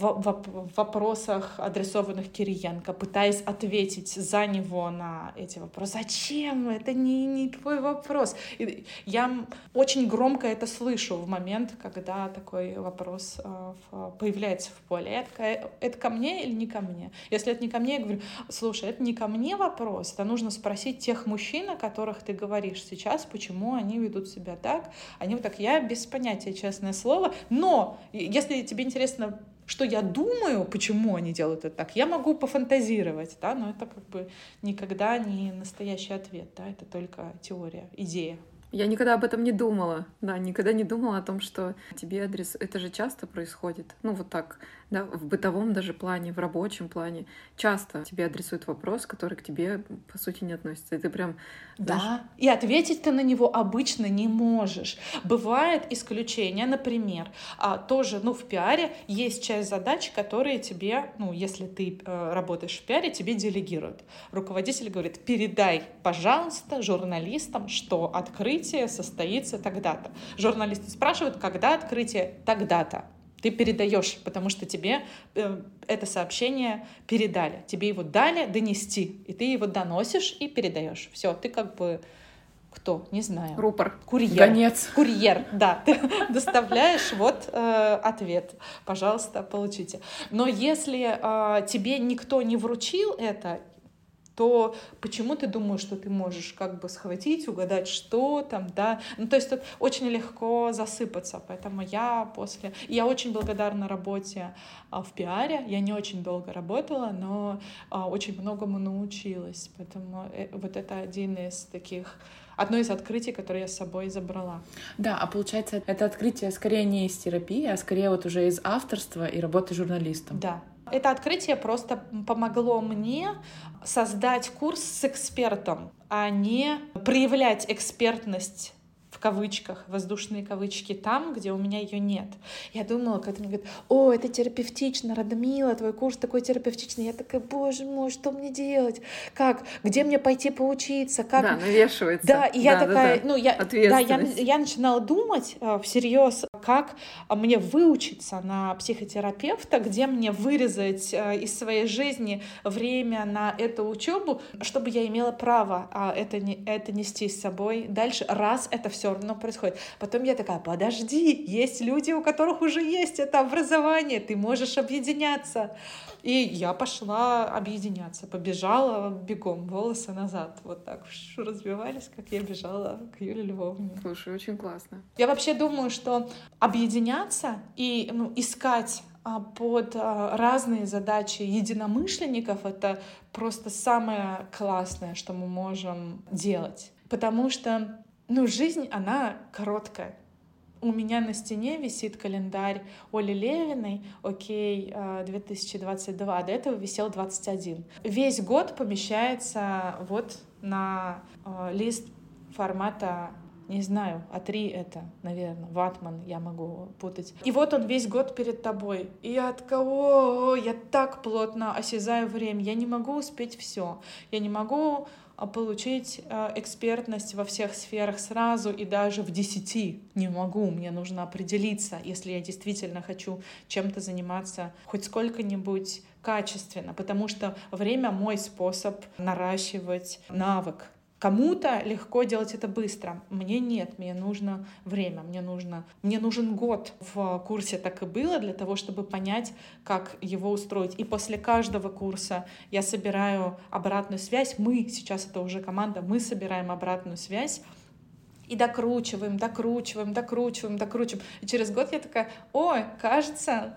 в вопросах, адресованных Кириенко, пытаясь ответить за него на эти вопросы. Зачем? Это не, не твой вопрос. И я очень громко это слышу в момент, когда такой вопрос а, появляется в поле. Такая, это ко мне или не ко мне? Если это не ко мне, я говорю, слушай, это не ко мне вопрос, это нужно спросить тех мужчин, о которых ты говоришь сейчас, почему они ведут себя так. Они вот так, я без понятия, честное слово, но если тебе интересно что я думаю, почему они делают это так, я могу пофантазировать, да, но это как бы никогда не настоящий ответ, да, это только теория, идея. Я никогда об этом не думала, да, никогда не думала о том, что тебе адрес... Это же часто происходит, ну вот так, да, в бытовом даже плане, в рабочем плане. Часто тебе адресуют вопрос, который к тебе, по сути, не относится. И ты прям... Да, и ответить ты на него обычно не можешь. Бывает исключение, например, а, тоже, ну, в пиаре есть часть задач, которые тебе, ну, если ты э, работаешь в пиаре, тебе делегируют. Руководитель говорит, передай, пожалуйста, журналистам, что открытие состоится тогда-то. Журналисты спрашивают, когда открытие? Тогда-то ты передаешь, потому что тебе э, это сообщение передали. Тебе его дали донести, и ты его доносишь и передаешь. Все, ты как бы кто? Не знаю. Рупор. Курьер. Гонец. Курьер, да. Ты (laughs) доставляешь вот э, ответ. Пожалуйста, получите. Но если э, тебе никто не вручил это, то почему ты думаешь, что ты можешь как бы схватить, угадать, что там, да? Ну, то есть тут очень легко засыпаться, поэтому я после... Я очень благодарна работе а, в пиаре, я не очень долго работала, но а, очень многому научилась, поэтому э, вот это один из таких одно из открытий, которое я с собой забрала. Да, а получается, это открытие скорее не из терапии, а скорее вот уже из авторства и работы журналистом. Да, это открытие просто помогло мне создать курс с экспертом, а не проявлять экспертность кавычках, воздушные кавычки, там, где у меня ее нет. Я думала, когда мне говорят, о, это терапевтично, Радмила, твой курс такой терапевтичный. Я такая, боже мой, что мне делать? Как? Где мне пойти поучиться? Как? Да, навешивается. Да, и я да, такая, да, да. ну, я, да, я, я начинала думать э, всерьез, как мне выучиться на психотерапевта, где мне вырезать э, из своей жизни время на эту учебу, чтобы я имела право а, это, не, это нести с собой дальше, раз это все равно происходит. Потом я такая, подожди, есть люди, у которых уже есть это образование, ты можешь объединяться. И я пошла объединяться, побежала бегом, волосы назад, вот так разбивались, как я бежала к Юле Львовне. Слушай, очень классно. Я вообще думаю, что объединяться и ну, искать а, под а, разные задачи единомышленников это просто самое классное, что мы можем делать. Потому что ну, жизнь, она короткая. У меня на стене висит календарь Оли Левиной, окей, 2022, а до этого висел 21. Весь год помещается вот на э, лист формата не знаю, А3 это, наверное, ватман, я могу путать. И вот он весь год перед тобой. И от кого я так плотно осязаю время, я не могу успеть все. Я не могу а, получить а, экспертность во всех сферах сразу и даже в десяти не могу. Мне нужно определиться, если я действительно хочу чем-то заниматься хоть сколько-нибудь качественно, потому что время мой способ наращивать навык Кому-то легко делать это быстро. Мне нет, мне нужно время, мне нужно, мне нужен год. В курсе так и было для того, чтобы понять, как его устроить. И после каждого курса я собираю обратную связь. Мы, сейчас это уже команда, мы собираем обратную связь и докручиваем, докручиваем, докручиваем, докручиваем. И через год я такая, ой, кажется,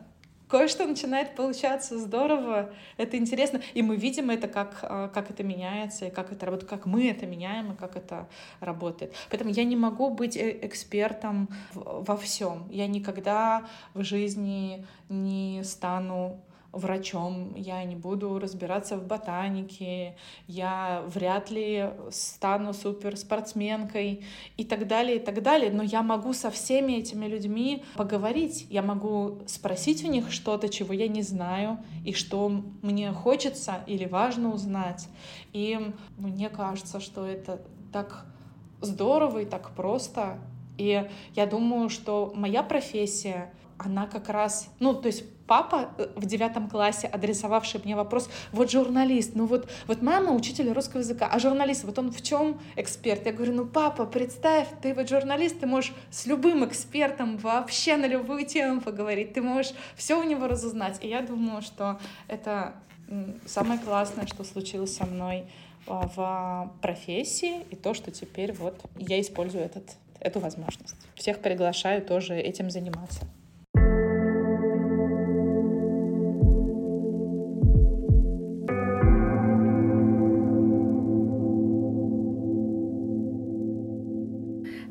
кое-что начинает получаться здорово, это интересно, и мы видим это, как, а, как это меняется, и как это работает, как мы это меняем, и как это работает. Поэтому я не могу быть э, экспертом во всем. Я никогда в жизни не стану врачом, я не буду разбираться в ботанике, я вряд ли стану суперспортсменкой и так далее, и так далее. Но я могу со всеми этими людьми поговорить, я могу спросить у них что-то, чего я не знаю, и что мне хочется или важно узнать. И мне кажется, что это так здорово и так просто. И я думаю, что моя профессия, она как раз, ну, то есть папа э, в девятом классе, адресовавший мне вопрос, вот журналист, ну вот, вот мама учитель русского языка, а журналист, вот он в чем эксперт? Я говорю, ну папа, представь, ты вот журналист, ты можешь с любым экспертом вообще на любую тему поговорить, ты можешь все у него разузнать. И я думаю, что это самое классное, что случилось со мной а, в профессии, и то, что теперь вот я использую этот, эту возможность. Всех приглашаю тоже этим заниматься.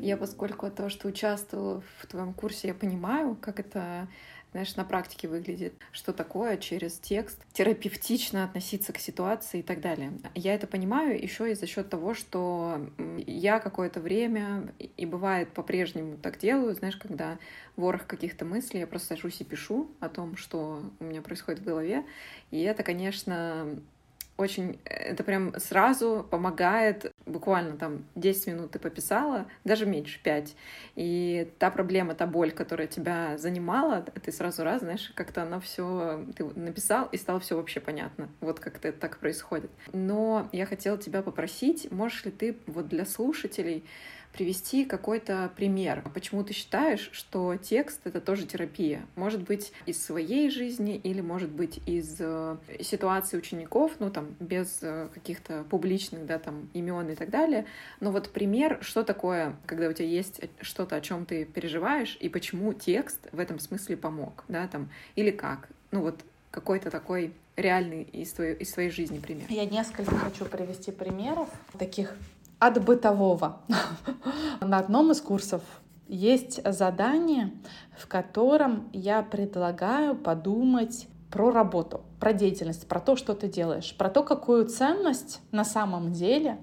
Я, поскольку то, что участвовала в твоем курсе, я понимаю, как это знаешь, на практике выглядит, что такое через текст терапевтично относиться к ситуации и так далее. Я это понимаю еще и за счет того, что я какое-то время, и бывает по-прежнему так делаю, знаешь, когда ворох каких-то мыслей, я просто сажусь и пишу о том, что у меня происходит в голове, и это, конечно, очень, это прям сразу помогает, буквально там 10 минут ты пописала, даже меньше, 5, и та проблема, та боль, которая тебя занимала, ты сразу раз, знаешь, как-то оно все ты написал, и стало все вообще понятно, вот как-то это так происходит. Но я хотела тебя попросить, можешь ли ты вот для слушателей привести какой-то пример. Почему ты считаешь, что текст — это тоже терапия? Может быть, из своей жизни или, может быть, из э, ситуации учеников, ну, там, без э, каких-то публичных, да, там, имен и так далее. Но вот пример, что такое, когда у тебя есть что-то, о чем ты переживаешь, и почему текст в этом смысле помог, да, там, или как? Ну, вот какой-то такой реальный из твоей, из своей жизни пример. Я несколько хочу привести примеров таких от бытового. (laughs) На одном из курсов есть задание, в котором я предлагаю подумать про работу, про деятельность, про то, что ты делаешь, про то, какую ценность на самом деле,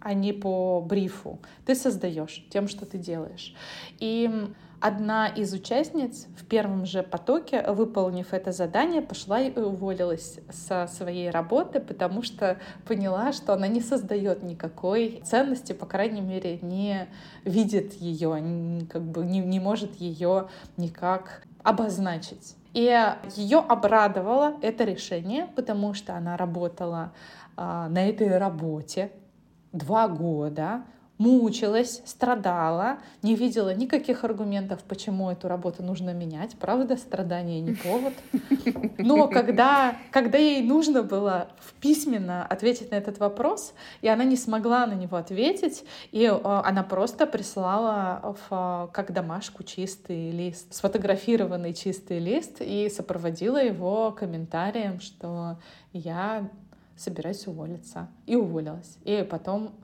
а не по брифу, ты создаешь тем, что ты делаешь. И одна из участниц в первом же потоке, выполнив это задание, пошла и уволилась со своей работы, потому что поняла, что она не создает никакой ценности, по крайней мере, не видит ее, как бы не, не может ее никак обозначить. И ее обрадовало это решение, потому что она работала а, на этой работе два года, мучилась, страдала, не видела никаких аргументов, почему эту работу нужно менять. Правда, страдание не повод. Но когда, когда ей нужно было письменно ответить на этот вопрос, и она не смогла на него ответить, и э, она просто прислала в, как домашку чистый лист, сфотографированный чистый лист, и сопроводила его комментарием, что я собираюсь уволиться. И уволилась. И потом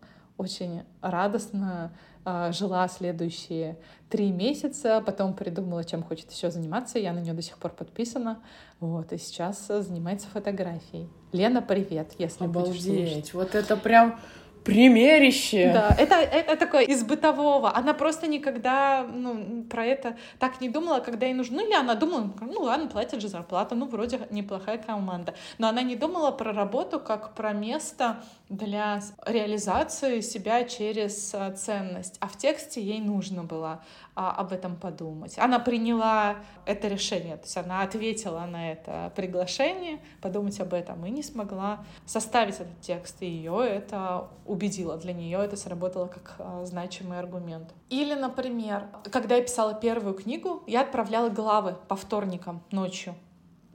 очень радостно э, жила следующие три месяца, потом придумала, чем хочет еще заниматься. Я на нее до сих пор подписана. Вот, и сейчас занимается фотографией. Лена, привет, если Обалдеть. будешь слушать. Вот это прям примерище. Да, это, это такое из бытового. Она просто никогда ну, про это так не думала, когда ей нужно. Ну, или она думала, ну ладно, платят же зарплату, ну вроде неплохая команда. Но она не думала про работу как про место для реализации себя через а, ценность. А в тексте ей нужно было а, об этом подумать. Она приняла это решение, то есть она ответила на это приглашение подумать об этом и не смогла составить этот текст, и ее это убедило, для нее это сработало как а, значимый аргумент. Или, например, когда я писала первую книгу, я отправляла главы по вторникам ночью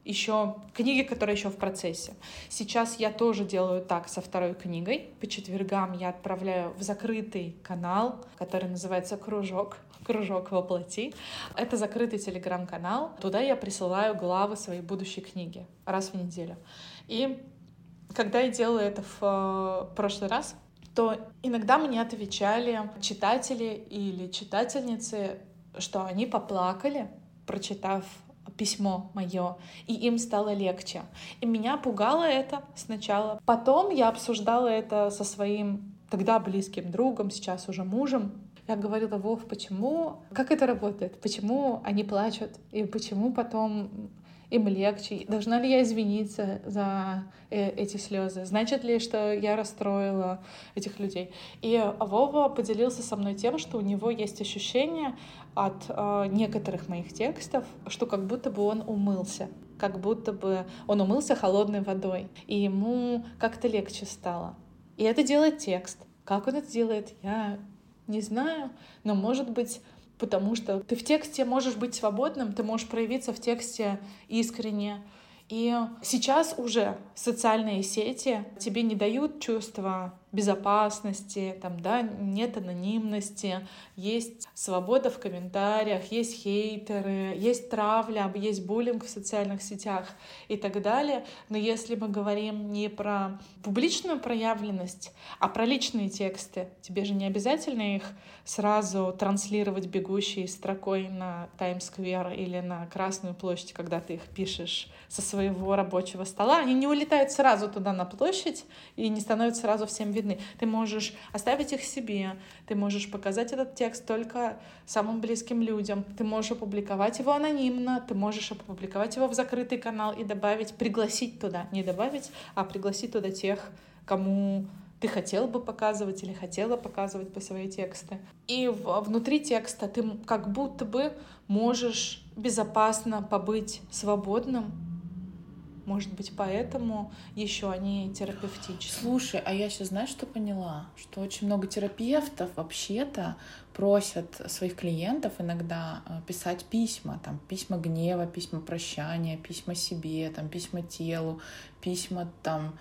еще книги, которые еще в процессе. Сейчас я тоже делаю так со второй книгой. По четвергам я отправляю в закрытый канал, который называется «Кружок», «Кружок воплоти». Это закрытый телеграм-канал. Туда я присылаю главы своей будущей книги раз в неделю. И когда я делала это в э, прошлый раз, то иногда мне отвечали читатели или читательницы, что они поплакали, прочитав письмо мое, и им стало легче. И меня пугало это сначала. Потом я обсуждала это со своим тогда близким другом, сейчас уже мужем. Я говорила, Вов, почему, как это работает, почему они плачут, и почему потом им легче? Должна ли я извиниться за э, эти слезы? Значит ли, что я расстроила этих людей? И Вова поделился со мной тем, что у него есть ощущение от э, некоторых моих текстов, что как будто бы он умылся как будто бы он умылся холодной водой, и ему как-то легче стало. И это делает текст. Как он это делает, я не знаю, но может быть потому что ты в тексте можешь быть свободным, ты можешь проявиться в тексте искренне. И сейчас уже социальные сети тебе не дают чувства безопасности, там, да, нет анонимности, есть свобода в комментариях, есть хейтеры, есть травля, есть буллинг в социальных сетях и так далее. Но если мы говорим не про публичную проявленность, а про личные тексты, тебе же не обязательно их сразу транслировать бегущей строкой на Таймс-сквер или на Красную площадь, когда ты их пишешь со своего рабочего стола. Они не улетают сразу туда на площадь и не становятся сразу всем видны видны. Ты можешь оставить их себе, ты можешь показать этот текст только самым близким людям, ты можешь опубликовать его анонимно, ты можешь опубликовать его в закрытый канал и добавить, пригласить туда, не добавить, а пригласить туда тех, кому ты хотел бы показывать или хотела показывать бы свои тексты. И внутри текста ты как будто бы можешь безопасно побыть свободным, может быть, поэтому еще они терапевтичны. Слушай, а я сейчас знаешь, что поняла? Что очень много терапевтов вообще-то просят своих клиентов иногда э, писать письма, там письма гнева, письма прощания, письма себе, там письма телу, письма там,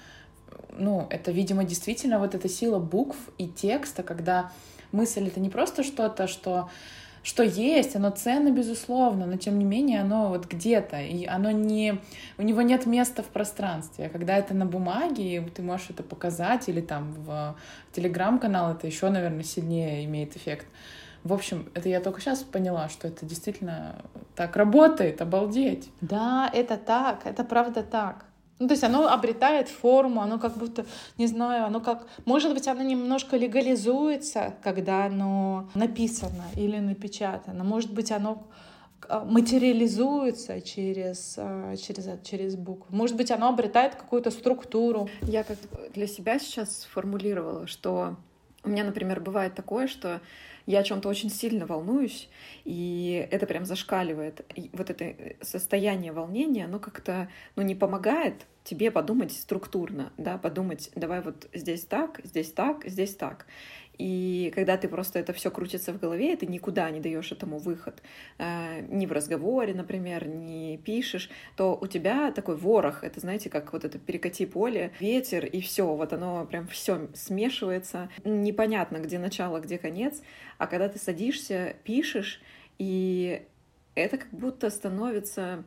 ну, это, видимо, действительно вот эта сила букв и текста, когда мысль это не просто что-то, что что есть, оно ценно, безусловно, но тем не менее оно вот где-то, и оно не... У него нет места в пространстве. Когда это на бумаге, ты можешь это показать, или там в телеграм-канал, это еще, наверное, сильнее имеет эффект. В общем, это я только сейчас поняла, что это действительно так работает, обалдеть. Да, это так, это правда так. Ну, то есть оно обретает форму, оно как будто, не знаю, оно как... Может быть, оно немножко легализуется, когда оно написано или напечатано. Может быть, оно а, материализуется через, а, через, через букву. Может быть, оно обретает какую-то структуру. Я как для себя сейчас сформулировала, что у меня, например, бывает такое, что я о чем-то очень сильно волнуюсь, и это прям зашкаливает. И вот это состояние волнения, оно как-то ну, не помогает тебе подумать структурно, да, подумать, давай вот здесь так, здесь так, здесь так. И когда ты просто это все крутится в голове, ты никуда не даешь этому выход, э, ни в разговоре, например, не пишешь, то у тебя такой ворох, это, знаете, как вот это перекати поле, ветер, и все, вот оно прям все смешивается, непонятно, где начало, где конец, а когда ты садишься, пишешь, и это как будто становится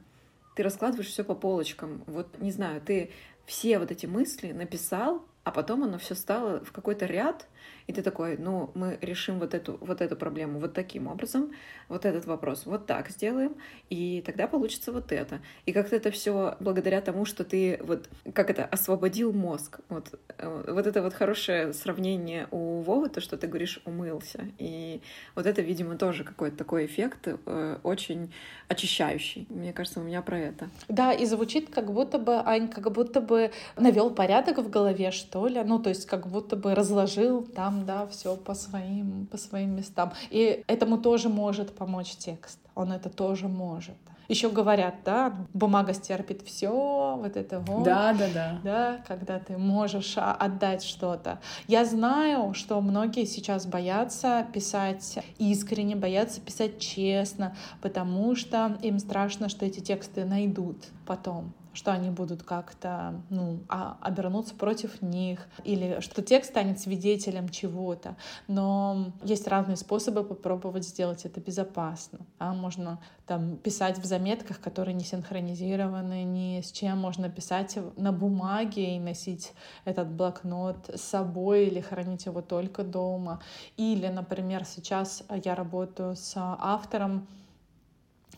ты раскладываешь все по полочкам. Вот, не знаю, ты все вот эти мысли написал, а потом оно все стало в какой-то ряд, и ты такой, ну, мы решим вот эту, вот эту проблему вот таким образом, вот этот вопрос вот так сделаем, и тогда получится вот это. И как-то это все благодаря тому, что ты вот, как это, освободил мозг. Вот, э, вот это вот хорошее сравнение у Вовы, то, что ты говоришь, умылся. И вот это, видимо, тоже какой-то такой эффект э, очень очищающий. Мне кажется, у меня про это. Да, и звучит как будто бы, Ань, как будто бы навел порядок в голове, что ли. Ну, то есть как будто бы разложил там да, все по своим, по своим местам. И этому тоже может помочь текст. Он это тоже может. Еще говорят, да, бумага стерпит все, вот это вот. Да, да, да. Да, когда ты можешь а, отдать что-то. Я знаю, что многие сейчас боятся писать искренне, боятся писать честно, потому что им страшно, что эти тексты найдут потом что они будут как-то ну, а, обернуться против них, или что текст станет свидетелем чего-то. Но есть разные способы попробовать сделать это безопасно. А можно там писать в заметках, которые не синхронизированы ни с чем. Можно писать на бумаге и носить этот блокнот с собой или хранить его только дома. Или, например, сейчас я работаю с автором,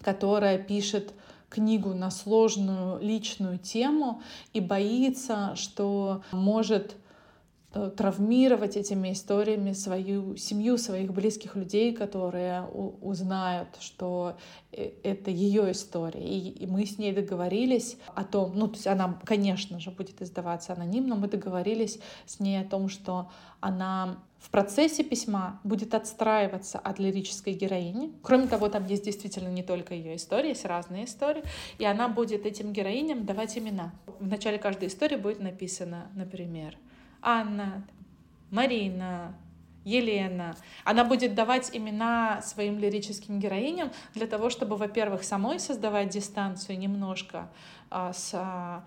которая пишет книгу на сложную личную тему и боится, что может травмировать этими историями свою семью, своих близких людей, которые узнают, что э, это ее история. И мы с ней договорились о том, ну, то есть она, конечно же, будет издаваться анонимно, мы договорились с ней о том, что она в процессе письма будет отстраиваться от лирической героини. Кроме того, там есть действительно не только ее история, есть разные истории, и она будет этим героиням давать имена. В начале каждой истории будет написано, например, Анна, Марина, Елена. Она будет давать имена своим лирическим героиням для того, чтобы, во-первых, самой создавать дистанцию немножко а, с а,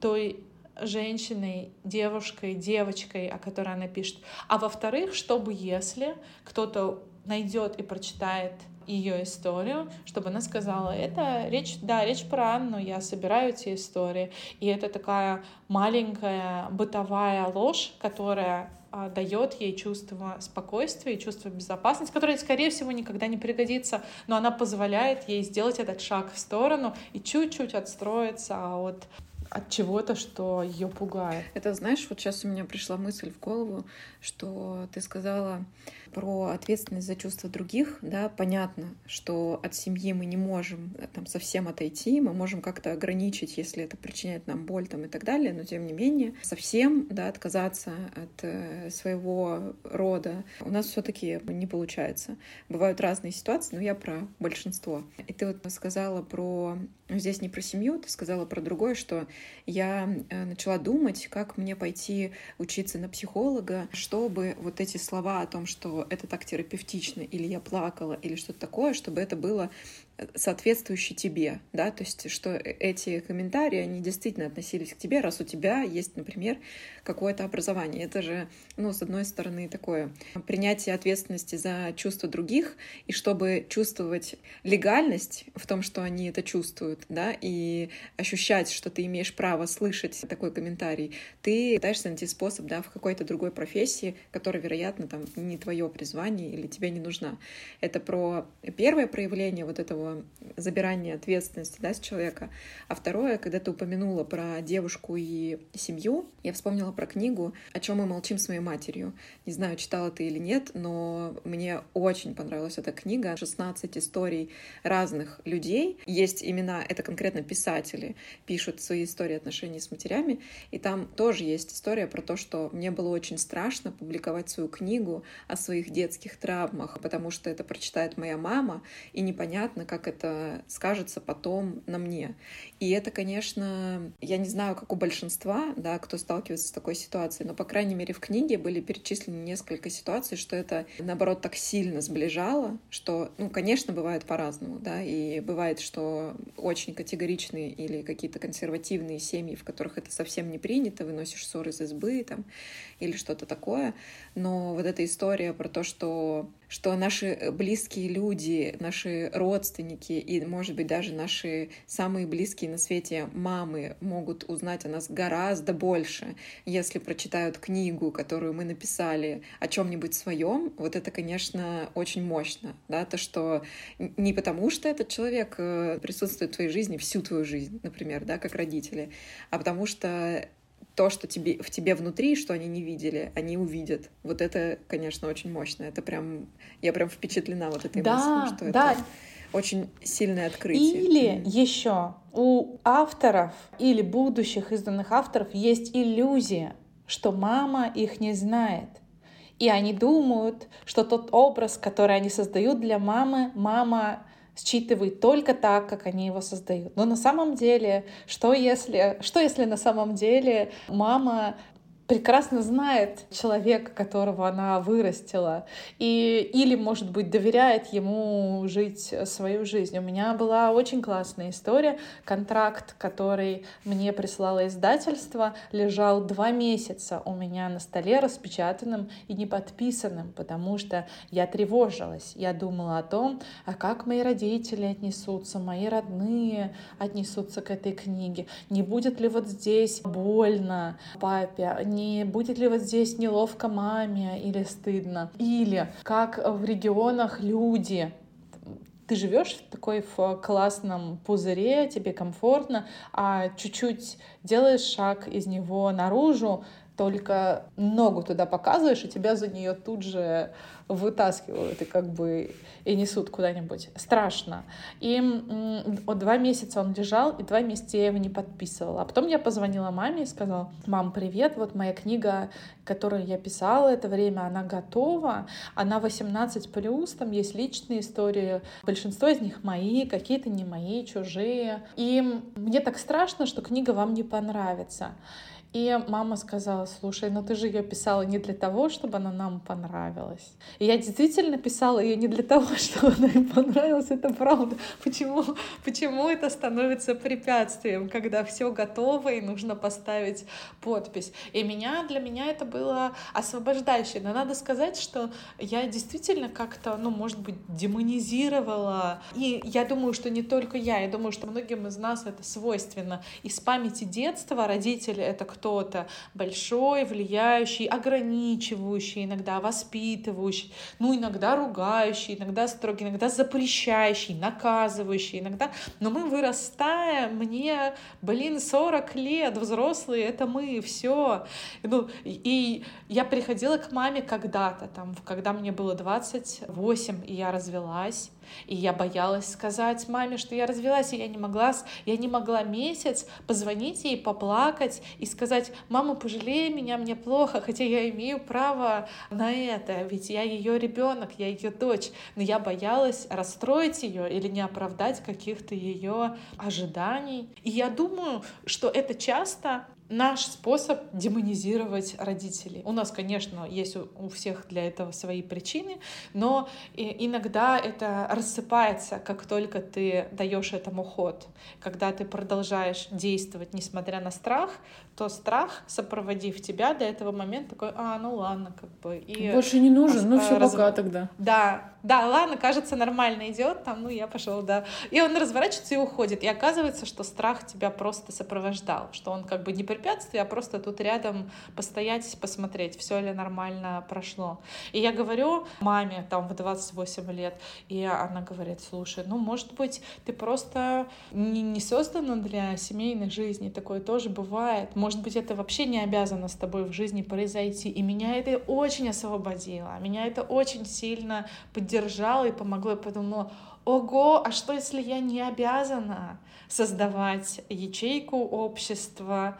той женщиной, девушкой, девочкой, о которой она пишет. А во-вторых, чтобы если кто-то найдет и прочитает ее историю, чтобы она сказала, это речь, да, речь про Анну, я собираю эти истории. И это такая маленькая бытовая ложь, которая а, дает ей чувство спокойствия и чувство безопасности, которое, скорее всего, никогда не пригодится, но она позволяет ей сделать этот шаг в сторону и чуть-чуть отстроиться от от чего-то, что ее пугает. Это знаешь, вот сейчас у меня пришла мысль в голову, что ты сказала про ответственность за чувства других, да, понятно, что от семьи мы не можем э, там совсем отойти, мы можем как-то ограничить, если это причиняет нам боль там и так далее, но тем не менее совсем, да, отказаться от э, своего рода у нас все-таки не получается. Бывают разные ситуации, но я про большинство. И ты вот сказала про здесь не про семью, ты сказала про другое, что я э, начала думать, как мне пойти учиться на психолога, чтобы вот эти слова о том, что это так терапевтично, или я плакала, или что-то такое, чтобы это было соответствующий тебе, да, то есть что эти комментарии, они действительно относились к тебе, раз у тебя есть, например, какое-то образование. Это же, ну, с одной стороны, такое принятие ответственности за чувства других, и чтобы чувствовать легальность в том, что они это чувствуют, да, и ощущать, что ты имеешь право слышать такой комментарий, ты пытаешься найти способ, да, в какой-то другой профессии, которая, вероятно, там не твое призвание или тебе не нужна. Это про первое проявление вот этого про забирание ответственности да, с человека. А второе, когда ты упомянула про девушку и семью, я вспомнила про книгу «О чем мы молчим с моей матерью». Не знаю, читала ты или нет, но мне очень понравилась эта книга. 16 историй разных людей. Есть имена, это конкретно писатели, пишут свои истории отношений с матерями. И там тоже есть история про то, что мне было очень страшно публиковать свою книгу о своих детских травмах, потому что это прочитает моя мама, и непонятно, как это скажется потом на мне. И это, конечно, я не знаю, как у большинства, да, кто сталкивается с такой ситуацией, но, по крайней мере, в книге были перечислены несколько ситуаций, что это, наоборот, так сильно сближало, что, ну, конечно, бывает по-разному, да, и бывает, что очень категоричные или какие-то консервативные семьи, в которых это совсем не принято, выносишь ссоры из избы, там, или что-то такое, но вот эта история про то, что что наши близкие люди, наши родственники и, может быть, даже наши самые близкие на свете мамы могут узнать о нас гораздо больше, если прочитают книгу, которую мы написали о чем-нибудь своем. Вот это, конечно, очень мощно, да, то, что не потому, что этот человек э, присутствует в твоей жизни всю твою жизнь, например, да, как родители, а потому что то, что тебе, в тебе внутри, что они не видели, они увидят. Вот это, конечно, очень мощно. Это прям... Я прям впечатлена вот этой да, мыслью, что да. это очень сильное открытие. Или еще у авторов или будущих изданных авторов есть иллюзия, что мама их не знает. И они думают, что тот образ, который они создают для мамы, мама считывает только так, как они его создают. Но на самом деле, что если, что если на самом деле мама прекрасно знает человека, которого она вырастила, и, или, может быть, доверяет ему жить свою жизнь. У меня была очень классная история. Контракт, который мне прислало издательство, лежал два месяца у меня на столе распечатанным и не подписанным, потому что я тревожилась. Я думала о том, а как мои родители отнесутся, мои родные отнесутся к этой книге. Не будет ли вот здесь больно папе, не будет ли вот здесь неловко маме или стыдно, или как в регионах люди? Ты живешь в такой в классном пузыре, тебе комфортно, а чуть-чуть делаешь шаг из него наружу, только ногу туда показываешь, и тебя за нее тут же вытаскивают и как бы и несут куда-нибудь. Страшно. И вот два месяца он лежал, и два месяца я его не подписывала. А потом я позвонила маме и сказала, мам, привет, вот моя книга, которую я писала это время, она готова, она 18+, там есть личные истории, большинство из них мои, какие-то не мои, чужие. И мне так страшно, что книга вам не понравится. И мама сказала, слушай, ну ты же ее писала не для того, чтобы она нам понравилась. И я действительно писала ее не для того, (laughs) чтобы она им понравилась, это правда. Почему, почему это становится препятствием, когда все готово и нужно поставить подпись? И меня, для меня это было освобождающе. Но надо сказать, что я действительно как-то, ну, может быть, демонизировала. И я думаю, что не только я, я думаю, что многим из нас это свойственно. Из памяти детства родители — это кто-то большой, влияющий, ограничивающий, иногда воспитывающий, ну, иногда ругающий, иногда строгий, иногда запрещающий, наказывающий, иногда... Но мы вырастаем, мне, блин, 40 лет, взрослые, это мы, все. Ну, и я приходила к маме когда-то, там, когда мне было 28, и я развелась, и я боялась сказать маме, что я развелась, и я не могла, я не могла месяц позвонить ей, поплакать и сказать, мама, пожалей меня, мне плохо, хотя я имею право на это, ведь я ее ребенок, я ее дочь, но я боялась расстроить ее или не оправдать каких-то ее ожиданий. И я думаю, что это часто наш способ демонизировать родителей. У нас, конечно, есть у всех для этого свои причины, но иногда это рассыпается, как только ты даешь этому ход. Когда ты продолжаешь действовать, несмотря на страх, то страх, сопроводив тебя до этого момента, такой, а, ну ладно, как бы. И Больше не нужен, ну все, раз... пока тогда. Да, да, ладно, кажется, нормально идет, там, ну я пошел, да. И он разворачивается и уходит. И оказывается, что страх тебя просто сопровождал, что он как бы не... препятствий, а просто тут рядом постоять, посмотреть, все ли нормально прошло. И я говорю маме там в 28 лет, и она говорит, слушай, ну, может быть, ты просто не, не создана для семейных жизней, такое тоже бывает. Может быть, это вообще не обязано с тобой в жизни произойти. И меня это очень освободило, меня это очень сильно поддержало и помогло. Я подумала, ого, а что если я не обязана создавать ячейку общества,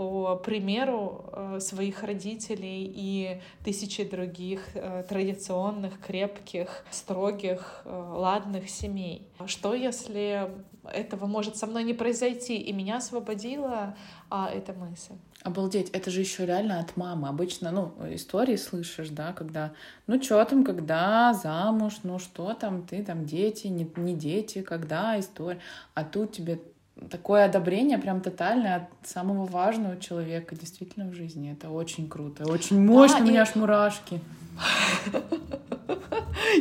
по примеру э, своих родителей и тысячи других э, традиционных, крепких, строгих, э, ладных семей. Что если этого может со мной не произойти, и меня освободила а, эта мысль? Обалдеть, это же еще реально от мамы. Обычно, ну, истории слышишь, да, когда, ну, что там, когда замуж, ну, что там, ты там, дети, не, не дети, когда история. А тут тебе такое одобрение прям тотальное от самого важного человека действительно в жизни. Это очень круто, очень мощно, да, у меня и... аж мурашки. (laughs)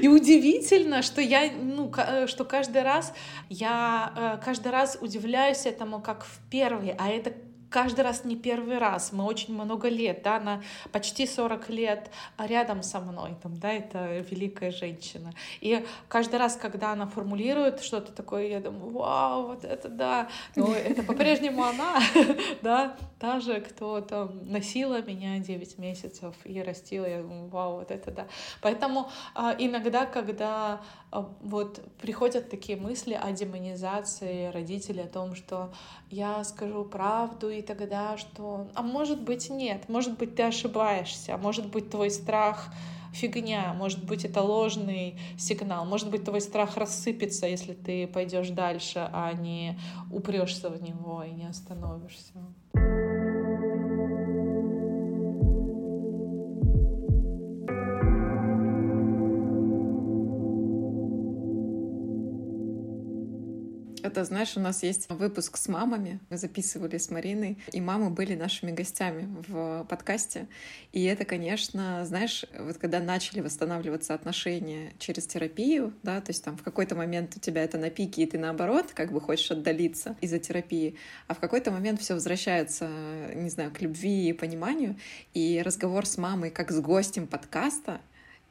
И удивительно, что я, ну, э, что каждый раз я э, каждый раз удивляюсь этому как в первый, а это каждый раз не первый раз, мы очень много лет, да, она почти 40 лет рядом со мной, там, да, это великая женщина. И каждый раз, когда она формулирует что-то такое, я думаю, вау, вот это да, но это по-прежнему она, (laughs) да, та же, кто там носила меня 9 месяцев и растила, я думаю, вау, вот это да. Поэтому а, иногда, когда а, вот приходят такие мысли о демонизации родителей, о том, что я скажу правду, и тогда что... А может быть нет, может быть ты ошибаешься, может быть твой страх фигня, может быть это ложный сигнал, может быть твой страх рассыпется, если ты пойдешь дальше, а не упрешься в него и не остановишься. Это, знаешь, у нас есть выпуск с мамами. Мы записывали с Мариной, и мамы были нашими гостями в подкасте. И это, конечно, знаешь, вот когда начали восстанавливаться отношения через терапию, да, то есть там в какой-то момент у тебя это на пике, и ты наоборот как бы хочешь отдалиться из-за терапии, а в какой-то момент все возвращается, не знаю, к любви и пониманию. И разговор с мамой как с гостем подкаста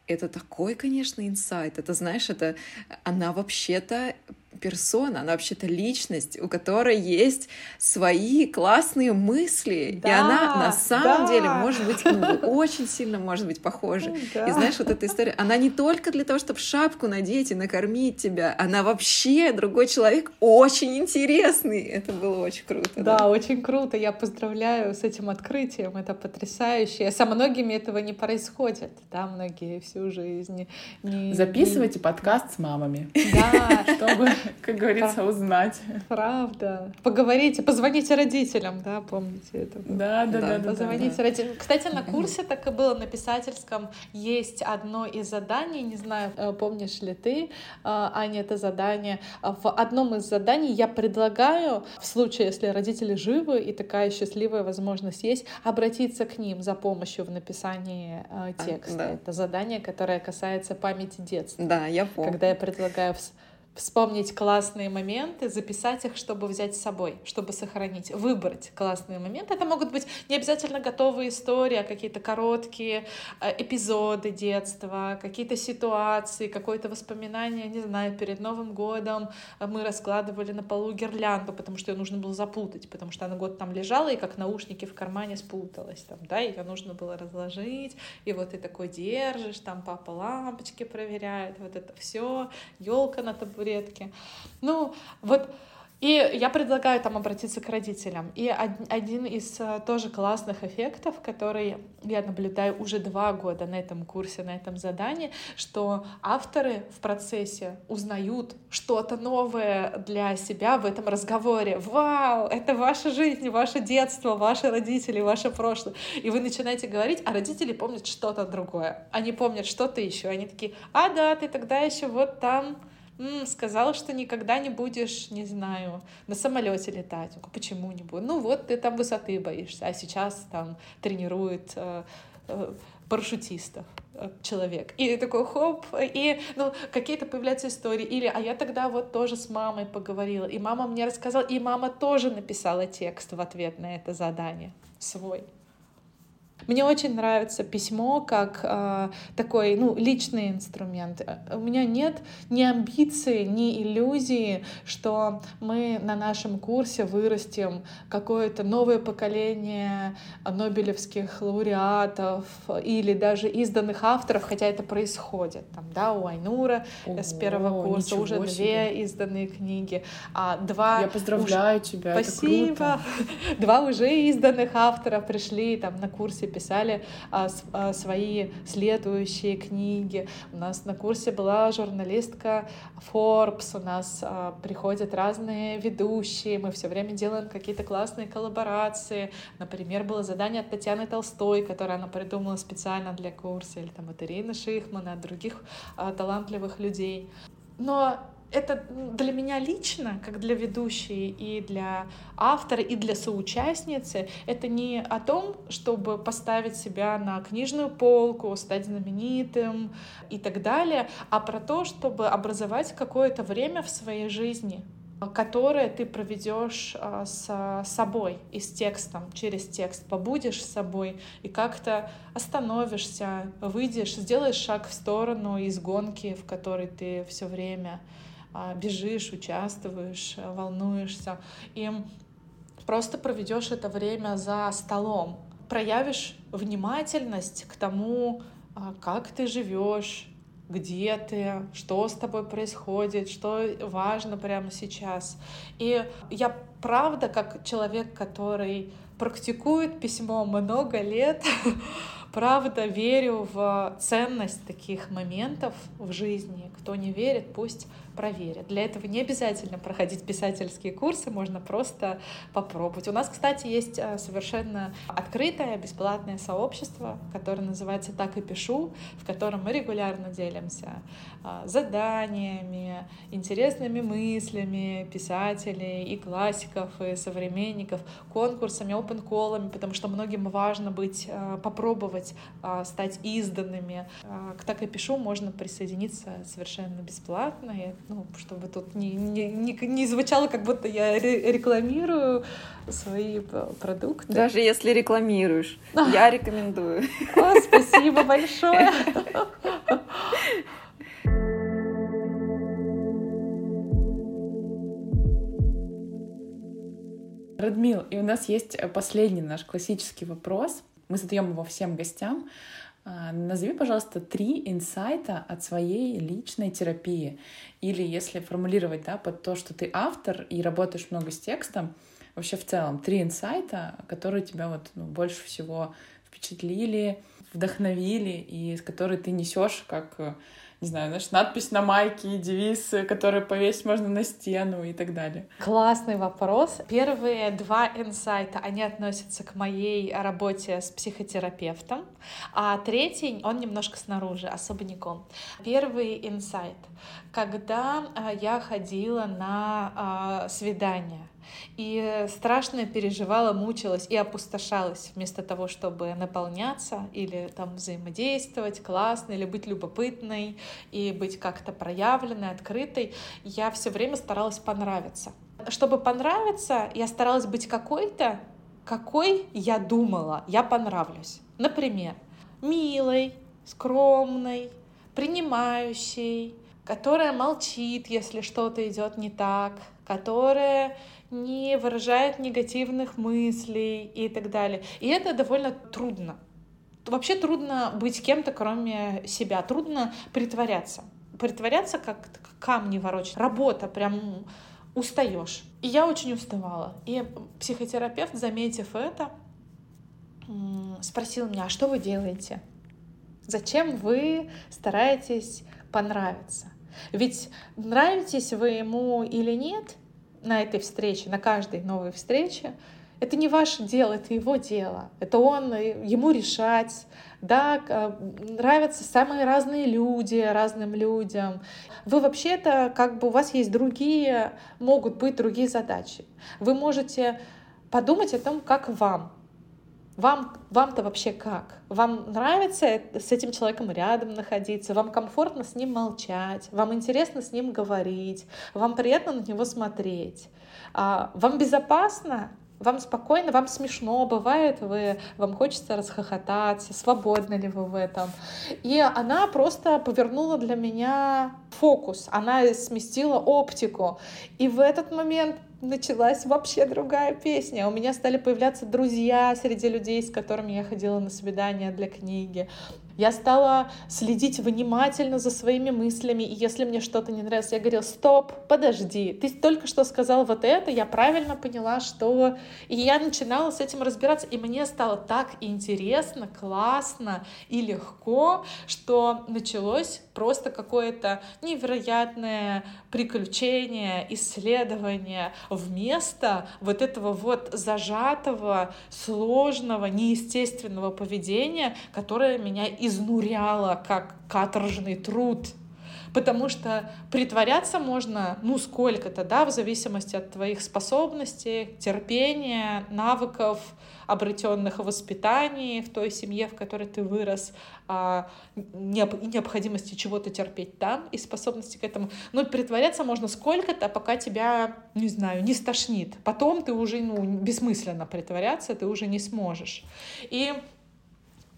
это такой, конечно, инсайт. Это, знаешь, это она вообще-то персона, она вообще-то личность, у которой есть свои классные мысли, да, и она на самом да. деле может быть ну, очень сильно может быть похожа. Да. И знаешь, вот эта история, она не только для того, чтобы шапку надеть и накормить тебя, она вообще другой человек, очень интересный. Это было очень круто. Да, да, очень круто. Я поздравляю с этим открытием, это потрясающе. Со многими этого не происходит, да, многие всю жизнь. Не, Записывайте не... подкаст с мамами. Да, чтобы как говорится, узнать. Правда. Поговорите, позвоните родителям, да, помните это? Да, да, да. Позвоните да, родителям. Кстати, на курсе так и было на писательском. Есть одно из заданий, не знаю, э, помнишь ли ты, э, Аня, это задание. В одном из заданий я предлагаю, в случае, если родители живы и такая счастливая возможность есть, обратиться к ним за помощью в написании э, текста. А, да. Это задание, которое касается памяти детства. Да, я помню. Когда я предлагаю вспомнить классные моменты, записать их, чтобы взять с собой, чтобы сохранить, выбрать классные моменты. Это могут быть не обязательно готовые истории, а какие-то короткие э, эпизоды детства, какие-то ситуации, какое-то воспоминание, не знаю, перед Новым годом мы раскладывали на полу гирлянду, потому что ее нужно было запутать, потому что она год там лежала и как наушники в кармане спуталась, там, да, ее нужно было разложить, и вот ты такой держишь, там папа лампочки проверяет, вот это все, елка на табуретке, табуретки. Ну, вот и я предлагаю там обратиться к родителям. И один из э, тоже классных эффектов, который я наблюдаю уже два года на этом курсе, на этом задании, что авторы в процессе узнают что-то новое для себя в этом разговоре. Вау, это ваша жизнь, ваше детство, ваши родители, ваше прошлое. И вы начинаете говорить, а родители помнят что-то другое. Они помнят что-то еще. Они такие, а да, ты тогда еще вот там Сказал, что никогда не будешь, не знаю, на самолете летать. Почему не буду? Ну вот ты там высоты боишься, а сейчас там тренирует э, э, парашютистов э, человек. И такой хоп, и ну, какие-то появляются истории. Или, а я тогда вот тоже с мамой поговорила, и мама мне рассказала, и мама тоже написала текст в ответ на это задание свой. Мне очень нравится письмо как э, такой ну, личный инструмент. У меня нет ни амбиции, ни иллюзии, что мы на нашем курсе вырастим какое-то новое поколение нобелевских лауреатов или даже изданных авторов, хотя это происходит. Там, да, у Айнура Ого, с первого курса уже себе. две изданные книги, а два... Я поздравляю уж... тебя, Спасибо! (laughs) Два уже изданных автора пришли там на курсе писали а, с, а, свои следующие книги. У нас на курсе была журналистка Forbes, у нас а, приходят разные ведущие, мы все время делаем какие-то классные коллаборации. Например, было задание от Татьяны Толстой, которое она придумала специально для курса, или там от Ирины Шихмана, от других а, талантливых людей. Но это для меня лично, как для ведущей и для автора, и для соучастницы, это не о том, чтобы поставить себя на книжную полку, стать знаменитым и так далее, а про то, чтобы образовать какое-то время в своей жизни, которое ты проведешь а, с собой и с текстом, через текст, побудешь с собой и как-то остановишься, выйдешь, сделаешь шаг в сторону из гонки, в которой ты все время бежишь, участвуешь, э, волнуешься. И просто проведешь это время за столом, проявишь внимательность к тому, а, как ты живешь, где ты, что с тобой происходит, что важно прямо сейчас. И я правда, как человек, который практикует письмо много лет, (laughs) правда верю в ценность таких моментов в жизни. Кто не верит, пусть проверят. Для этого не обязательно проходить писательские курсы, можно просто попробовать. У нас, кстати, есть э, совершенно открытое, бесплатное сообщество, которое называется «Так и пишу», в котором мы регулярно делимся э, заданиями, интересными мыслями писателей и классиков, и современников, конкурсами, опен-колами, потому что многим важно быть, э, попробовать стать изданными. К «Так и пишу» можно присоединиться совершенно бесплатно, и ну, чтобы тут не, не, не, не звучало, как будто я рекламирую свои продукты. Даже если рекламируешь, (laughs) я рекомендую. О, спасибо большое. (laughs) Радмил, и у нас есть последний наш классический вопрос. Мы задаем его всем гостям. А, назови, пожалуйста, три инсайта от своей личной терапии. Или если формулировать да, под то, что ты автор и работаешь много с текстом, вообще в целом три инсайта, которые тебя вот, ну, больше всего впечатлили, вдохновили и с которой ты несешь как не знаю, знаешь, надпись на майке, девиз, который повесить можно на стену и так далее? Классный вопрос. Первые два инсайта, они относятся к моей работе с психотерапевтом, а третий, он немножко снаружи, особняком. Первый инсайт. Когда а, я ходила на а, свидание, и страшно переживала, мучилась и опустошалась вместо того, чтобы наполняться или там взаимодействовать классно, или быть любопытной и быть как-то проявленной, открытой. Я все время старалась понравиться. Чтобы понравиться, я старалась быть какой-то, какой я думала, я понравлюсь. Например, милой, скромной, принимающей, которая молчит, если что-то идет не так, которая не выражает негативных мыслей и так далее. И это довольно трудно. Вообще трудно быть кем-то, кроме себя. Трудно притворяться. Притворяться как камни ворочать. Работа прям устаешь. И я очень уставала. И психотерапевт, заметив это, спросил меня, а что вы делаете? Зачем вы стараетесь понравиться? Ведь нравитесь вы ему или нет, на этой встрече, на каждой новой встрече, это не ваше дело, это его дело. Это он, э, ему решать. Да, нравятся самые разные люди разным людям. Вы вообще-то, как бы у вас есть другие, могут быть другие задачи. Вы можете подумать о том, как вам. Вам, вам-то вообще как? Вам нравится с этим человеком рядом находиться? Вам комфортно с ним молчать? Вам интересно с ним говорить? Вам приятно на него смотреть? А, вам безопасно? Вам спокойно, вам смешно, бывает, вы, вам хочется расхохотаться, свободны ли вы в этом. И она просто повернула для меня фокус, она сместила оптику. И в этот момент началась вообще другая песня. У меня стали появляться друзья среди людей, с которыми я ходила на свидания для книги. Я стала следить внимательно за своими мыслями, и если мне что-то не нравилось, я говорила, стоп, подожди, ты только что сказал вот это, я правильно поняла, что... И я начинала с этим разбираться, и мне стало так интересно, классно и легко, что началось просто какое-то невероятное приключение, исследование вместо вот этого вот зажатого, сложного, неестественного поведения, которое меня изнуряло как каторжный труд. Потому что притворяться можно, ну, сколько-то, да, в зависимости от твоих способностей, терпения, навыков, обретенных в воспитании, в той семье, в которой ты вырос, а, необходимости чего-то терпеть там и способности к этому. Но притворяться можно сколько-то, пока тебя, не знаю, не стошнит. Потом ты уже, ну, бессмысленно притворяться, ты уже не сможешь. И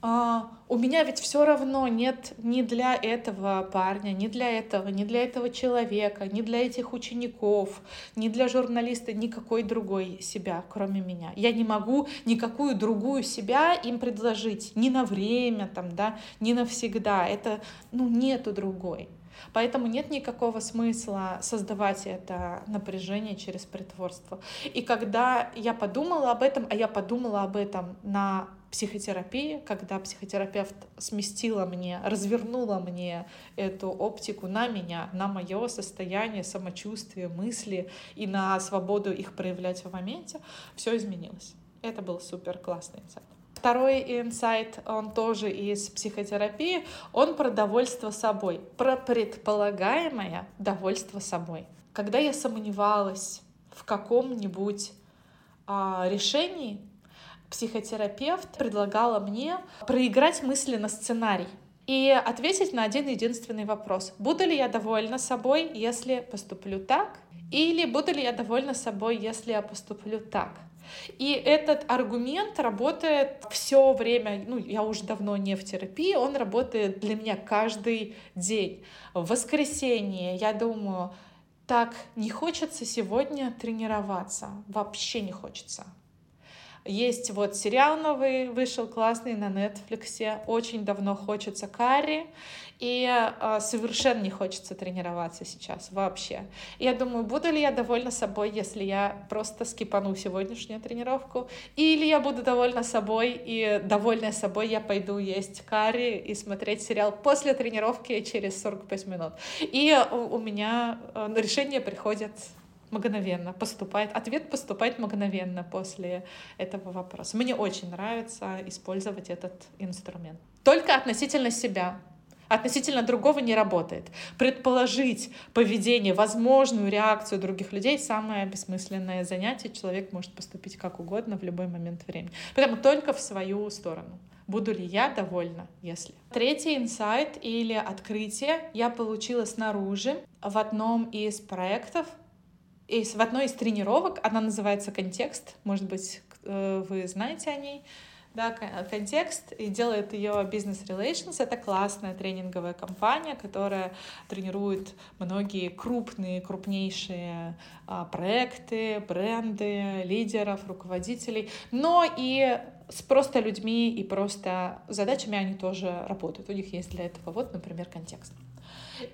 а, у меня ведь все равно нет ни для этого парня, ни для этого, ни для этого человека, ни для этих учеников, ни для журналиста никакой другой себя, кроме меня. Я не могу никакую другую себя им предложить ни на время, там, да, ни навсегда. Это, ну, нету другой. Поэтому нет никакого смысла создавать это напряжение через притворство. И когда я подумала об этом, а я подумала об этом на психотерапии, когда психотерапевт сместила мне, развернула мне эту оптику на меня, на мое состояние, самочувствие, мысли и на свободу их проявлять в моменте, все изменилось. Это был супер классный инсайт. Второй инсайт, он тоже из психотерапии, он про довольство собой, про предполагаемое довольство собой. Когда я сомневалась в каком-нибудь а, решении, психотерапевт предлагала мне проиграть мысли на сценарий и ответить на один единственный вопрос. Буду ли я довольна собой, если поступлю так? Или буду ли я довольна собой, если я поступлю так? И этот аргумент работает все время, ну, я уже давно не в терапии, он работает для меня каждый день. В воскресенье я думаю, так, не хочется сегодня тренироваться, вообще не хочется. Есть вот сериал новый, вышел классный на Netflix, очень давно хочется карри, и э, совершенно не хочется тренироваться сейчас вообще. Я думаю, буду ли я довольна собой, если я просто скипану сегодняшнюю тренировку, или я буду довольна собой, и довольная собой я пойду есть карри и смотреть сериал после тренировки через 45 минут. И у, у меня э, решение приходит мгновенно поступает, ответ поступает мгновенно после этого вопроса. Мне очень нравится использовать этот инструмент. Только относительно себя. Относительно другого не работает. Предположить поведение, возможную реакцию других людей — самое бессмысленное занятие. Человек может поступить как угодно в любой момент времени. Поэтому только в свою сторону. Буду ли я довольна, если? Третий инсайт или открытие я получила снаружи в одном из проектов есть в одной из тренировок, она называется «Контекст», может быть, э, вы знаете о ней, да, контекст, и делает ее Business Relations. Это классная тренинговая компания, которая тренирует многие крупные, крупнейшие а, проекты, бренды, лидеров, руководителей, но и с просто людьми и просто задачами они тоже работают. У них есть для этого вот, например, контекст.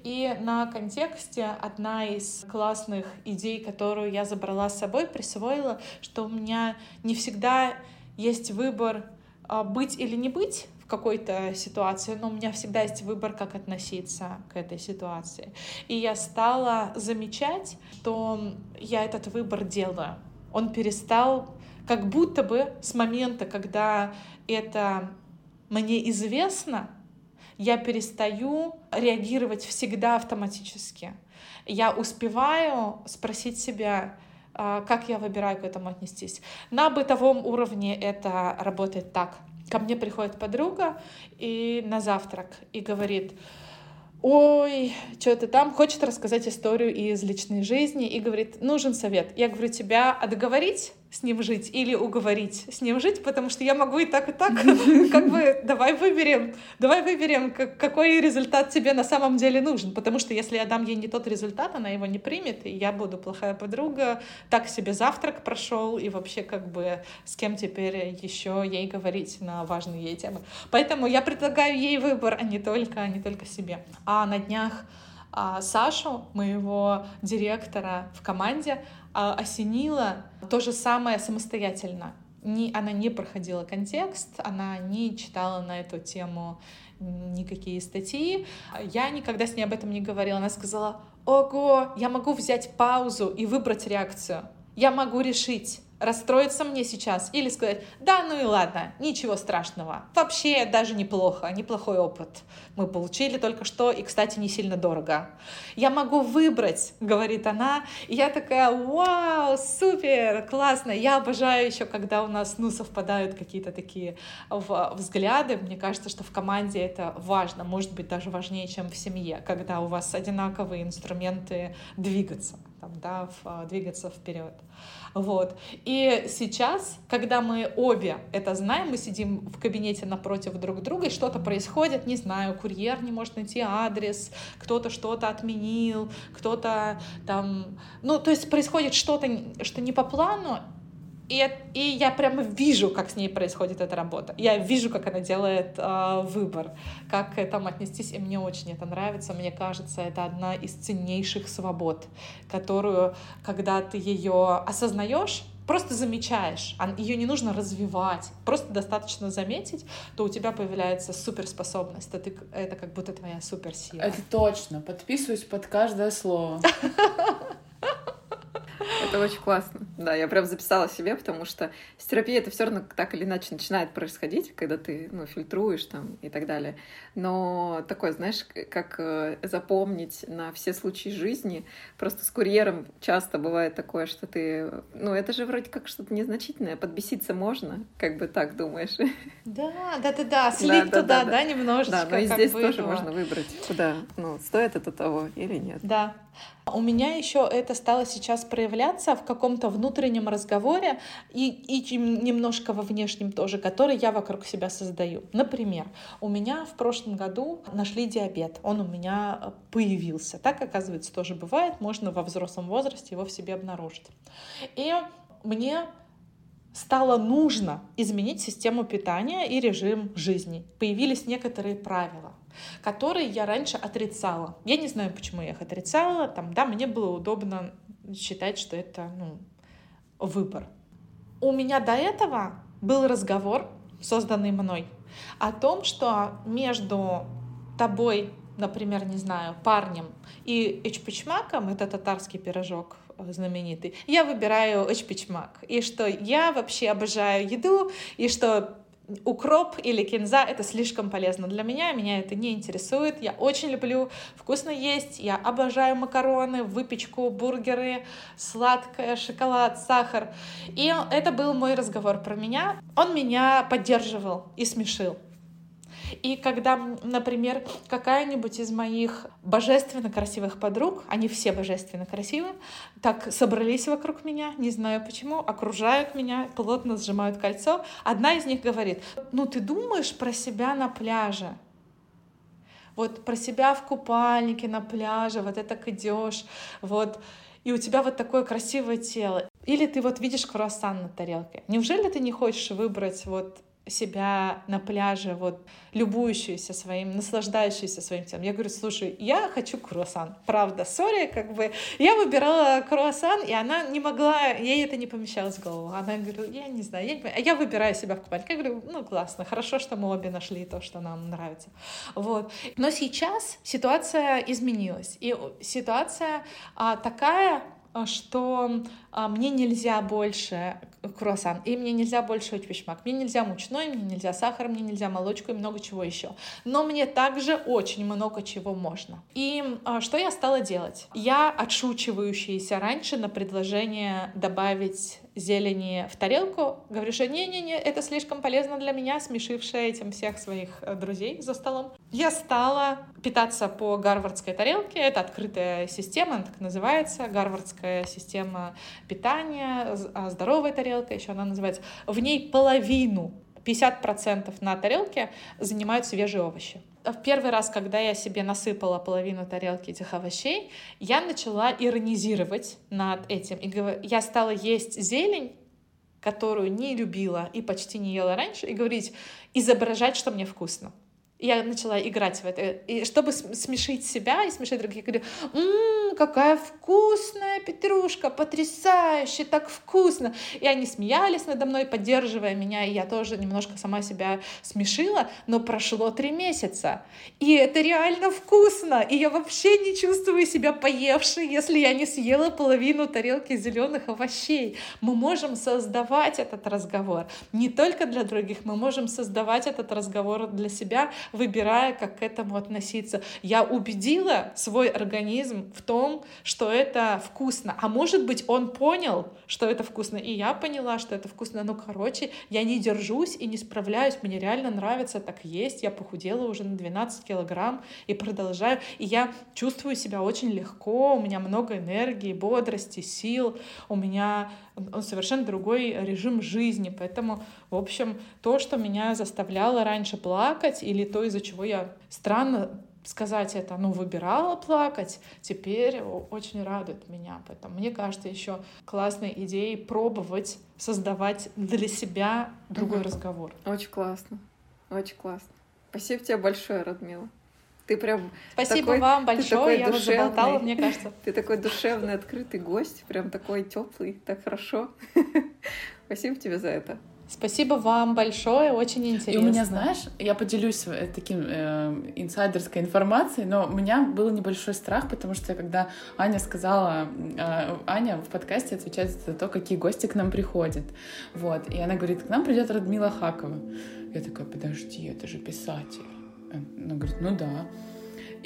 И на контексте одна из классных идей, которую я забрала с собой, присвоила, что у меня не всегда есть выбор а, быть или не быть в какой-то ситуации, но у меня всегда есть выбор, как относиться к этой ситуации. И я стала замечать, что я этот выбор делаю. Он перестал как будто бы с момента, когда это мне известно, я перестаю реагировать всегда автоматически. Я успеваю спросить себя, а, как я выбираю к этому отнестись. На бытовом уровне это работает так. Ко мне приходит подруга и на завтрак и говорит, ой, что ты там, хочет рассказать историю из личной жизни и говорит, нужен совет. Я говорю, тебя отговорить с ним жить или уговорить с ним жить, потому что я могу и так, и так. (laughs) (laughs) Как бы давай выберем, давай выберем, какой результат тебе на самом деле нужен. Потому что если я дам ей не тот результат, она его не примет, и я буду плохая подруга, так себе завтрак прошел, и вообще как бы с кем теперь еще ей говорить на важные ей темы. Поэтому я предлагаю ей выбор, а не только, а не только себе. А на днях а Сашу, моего директора в команде, осенила то же самое самостоятельно. Не, она не проходила контекст, она не читала на эту тему никакие статьи. Я никогда с ней об этом не говорила. Она сказала, ого, я могу взять паузу и выбрать реакцию. Я могу решить, расстроиться мне сейчас или сказать, да, ну и ладно, ничего страшного. Вообще даже неплохо, неплохой опыт. Мы получили только что, и, кстати, не сильно дорого. Я могу выбрать, говорит она, и я такая, вау, супер, классно. Я обожаю еще, когда у нас, ну, совпадают какие-то такие взгляды. Мне кажется, что в команде это важно, может быть, даже важнее, чем в семье, когда у вас одинаковые инструменты двигаться, там, да, в, двигаться вперед. Вот. И сейчас, когда мы обе это знаем, мы сидим в кабинете напротив друг друга, и что-то происходит, не знаю, курьер не может найти адрес, кто-то что-то отменил, кто-то там... Ну, то есть происходит что-то, что не по плану, и, и я прямо вижу, как с ней происходит эта работа. Я вижу, как она делает э, выбор, как к этому отнестись. И мне очень это нравится. Мне кажется, это одна из ценнейших свобод, которую, когда ты ее осознаешь, просто замечаешь, ее не нужно развивать, просто достаточно заметить, то у тебя появляется суперспособность, это, ты, это как будто твоя суперсила. Это точно, подписываюсь под каждое слово. (laughs) Это очень классно. Да, я прям записала себе, потому что с терапией это все равно так или иначе начинает происходить, когда ты ну, фильтруешь там и так далее. Но такое, знаешь, как э, запомнить на все случаи жизни. Просто с курьером часто бывает такое, что ты... Ну, это же вроде как что-то незначительное. Подбеситься можно, как бы так думаешь. Да, да, да, да. Слить да, туда, да, да, да, немножечко. Да, но и здесь тоже можно выбрать, куда, ну, стоит это того или нет. Да, у меня еще это стало сейчас проявляться в каком-то внутреннем разговоре и, и немножко во внешнем тоже, который я вокруг себя создаю. Например, у меня в прошлом году нашли диабет, он у меня э, появился. Так, оказывается, тоже бывает, можно во взрослом возрасте его в себе обнаружить. И мне стало нужно изменить систему питания и режим жизни. Появились некоторые правила которые я раньше отрицала. Я не знаю, почему я их отрицала. Там, да, мне было удобно считать, что это ну, выбор. У меня до этого был разговор, созданный мной, о том, что между тобой, например, не знаю, парнем и эчпичмаком, это татарский пирожок знаменитый, я выбираю эчпичмак. И что я вообще обожаю еду, и что укроп или кинза — это слишком полезно для меня, меня это не интересует. Я очень люблю вкусно есть, я обожаю макароны, выпечку, бургеры, сладкое, шоколад, сахар. И это был мой разговор про меня. Он меня поддерживал и смешил. И когда, например, какая-нибудь из моих божественно красивых подруг, они все божественно красивые, так собрались вокруг меня, не знаю почему, окружают меня, плотно сжимают кольцо, одна из них говорит, ну ты думаешь про себя на пляже? Вот про себя в купальнике на пляже, вот это так идешь, вот и у тебя вот такое красивое тело. Или ты вот видишь круассан на тарелке. Неужели ты не хочешь выбрать вот себя на пляже, вот, любующуюся своим, наслаждающуюся своим телом. Я говорю, слушай, я хочу круассан. Правда, сори, как бы. Я выбирала круассан, и она не могла, ей это не помещалось в голову. Она говорит, я не знаю, я, не а я выбираю себя в купальнике. Я говорю, ну, классно, хорошо, что мы обе нашли то, что нам нравится. Вот. Но сейчас ситуация изменилась. И ситуация а, такая, что а, мне нельзя больше круассан, и мне нельзя больше учпишмак, мне нельзя мучной, мне нельзя сахар, мне нельзя молочку и много чего еще. Но мне также очень много чего можно. И а, что я стала делать? Я отшучивающаяся раньше на предложение добавить зелени в тарелку, говорю, что не-не-не, это слишком полезно для меня, смешившая этим всех своих э, друзей за столом. Я стала питаться по гарвардской тарелке, это открытая система, она так называется, гарвардская система питания, а здоровая тарелка, еще она называется. В ней половину 50% на тарелке занимают свежие овощи. В первый раз, когда я себе насыпала половину тарелки этих овощей, я начала иронизировать над этим. И я стала есть зелень, которую не любила и почти не ела раньше, и говорить, изображать, что мне вкусно я начала играть в это. И чтобы смешить себя и смешить других, я говорю, «Ммм, какая вкусная петрушка, потрясающе, так вкусно. И они смеялись надо мной, поддерживая меня, и я тоже немножко сама себя смешила, но прошло три месяца. И это реально вкусно, и я вообще не чувствую себя поевшей, если я не съела половину тарелки зеленых овощей. Мы можем создавать этот разговор не только для других, мы можем создавать этот разговор для себя, выбирая, как к этому относиться. Я убедила свой организм в том, что это вкусно. А может быть, он понял, что это вкусно, и я поняла, что это вкусно. Ну, короче, я не держусь и не справляюсь. Мне реально нравится так есть. Я похудела уже на 12 килограмм и продолжаю. И я чувствую себя очень легко. У меня много энергии, бодрости, сил. У меня совершенно другой режим жизни. Поэтому, в общем, то, что меня заставляло раньше плакать, или то, из-за чего я странно сказать это, ну, выбирала плакать, теперь очень радует меня. Поэтому мне кажется, еще классной идеей пробовать создавать для себя другой угу. разговор. Очень классно. Очень классно. Спасибо тебе большое, Радмила. Ты прям Спасибо такой, вам большое, я душевный, вас заболтала, мне кажется. (laughs) Ты такой душевный, открытый гость, прям такой теплый, так хорошо. (laughs) Спасибо тебе за это. Спасибо вам большое, очень интересно. И у меня, знаешь, я поделюсь э, таким э, инсайдерской информацией, но у меня был небольшой страх, потому что когда Аня сказала, э, Аня в подкасте отвечает за то, какие гости к нам приходят, вот, и она говорит, к нам придет Радмила Хакова. Я такая, подожди, это же писатель. Она говорит, ну да.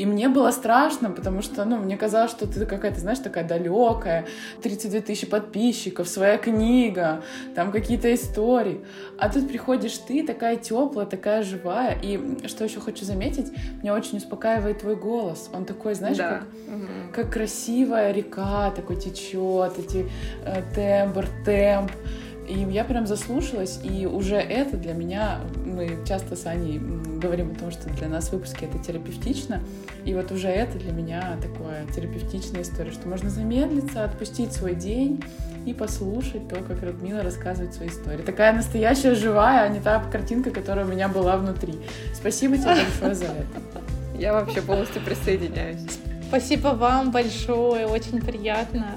И мне было страшно, потому что, ну, мне казалось, что ты какая-то, знаешь, такая далекая, 32 тысячи подписчиков, своя книга, там какие-то истории. А тут приходишь ты, такая теплая, такая живая. И что еще хочу заметить, меня очень успокаивает твой голос. Он такой, знаешь, да. как, угу. как красивая река такой течет, эти э, тембр, темп. И я прям заслушалась, и уже это для меня, мы часто с Аней говорим о том, что для нас выпуски это терапевтично, и вот уже это для меня такая терапевтичная история, что можно замедлиться, отпустить свой день и послушать то, как Радмила рассказывает свою историю. Такая настоящая живая, а не та картинка, которая у меня была внутри. Спасибо тебе большое за это. Я вообще полностью присоединяюсь. Спасибо вам большое, очень приятно.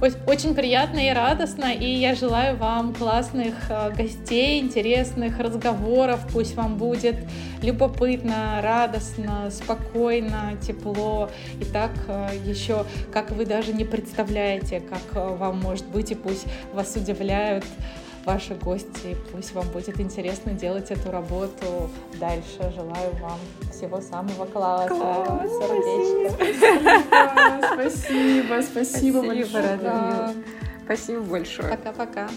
Очень приятно и радостно, и я желаю вам классных э, гостей, интересных разговоров. Пусть вам будет любопытно, радостно, спокойно, тепло. И так э, еще, как вы даже не представляете, как э, вам может быть, и пусть вас удивляют ваши гости. Пусть вам будет интересно делать эту работу дальше. Желаю вам всего самого класса. Класс, Сердечко. Спасибо, спасибо, спасибо, спасибо большое. Спасибо большое. Пока-пока.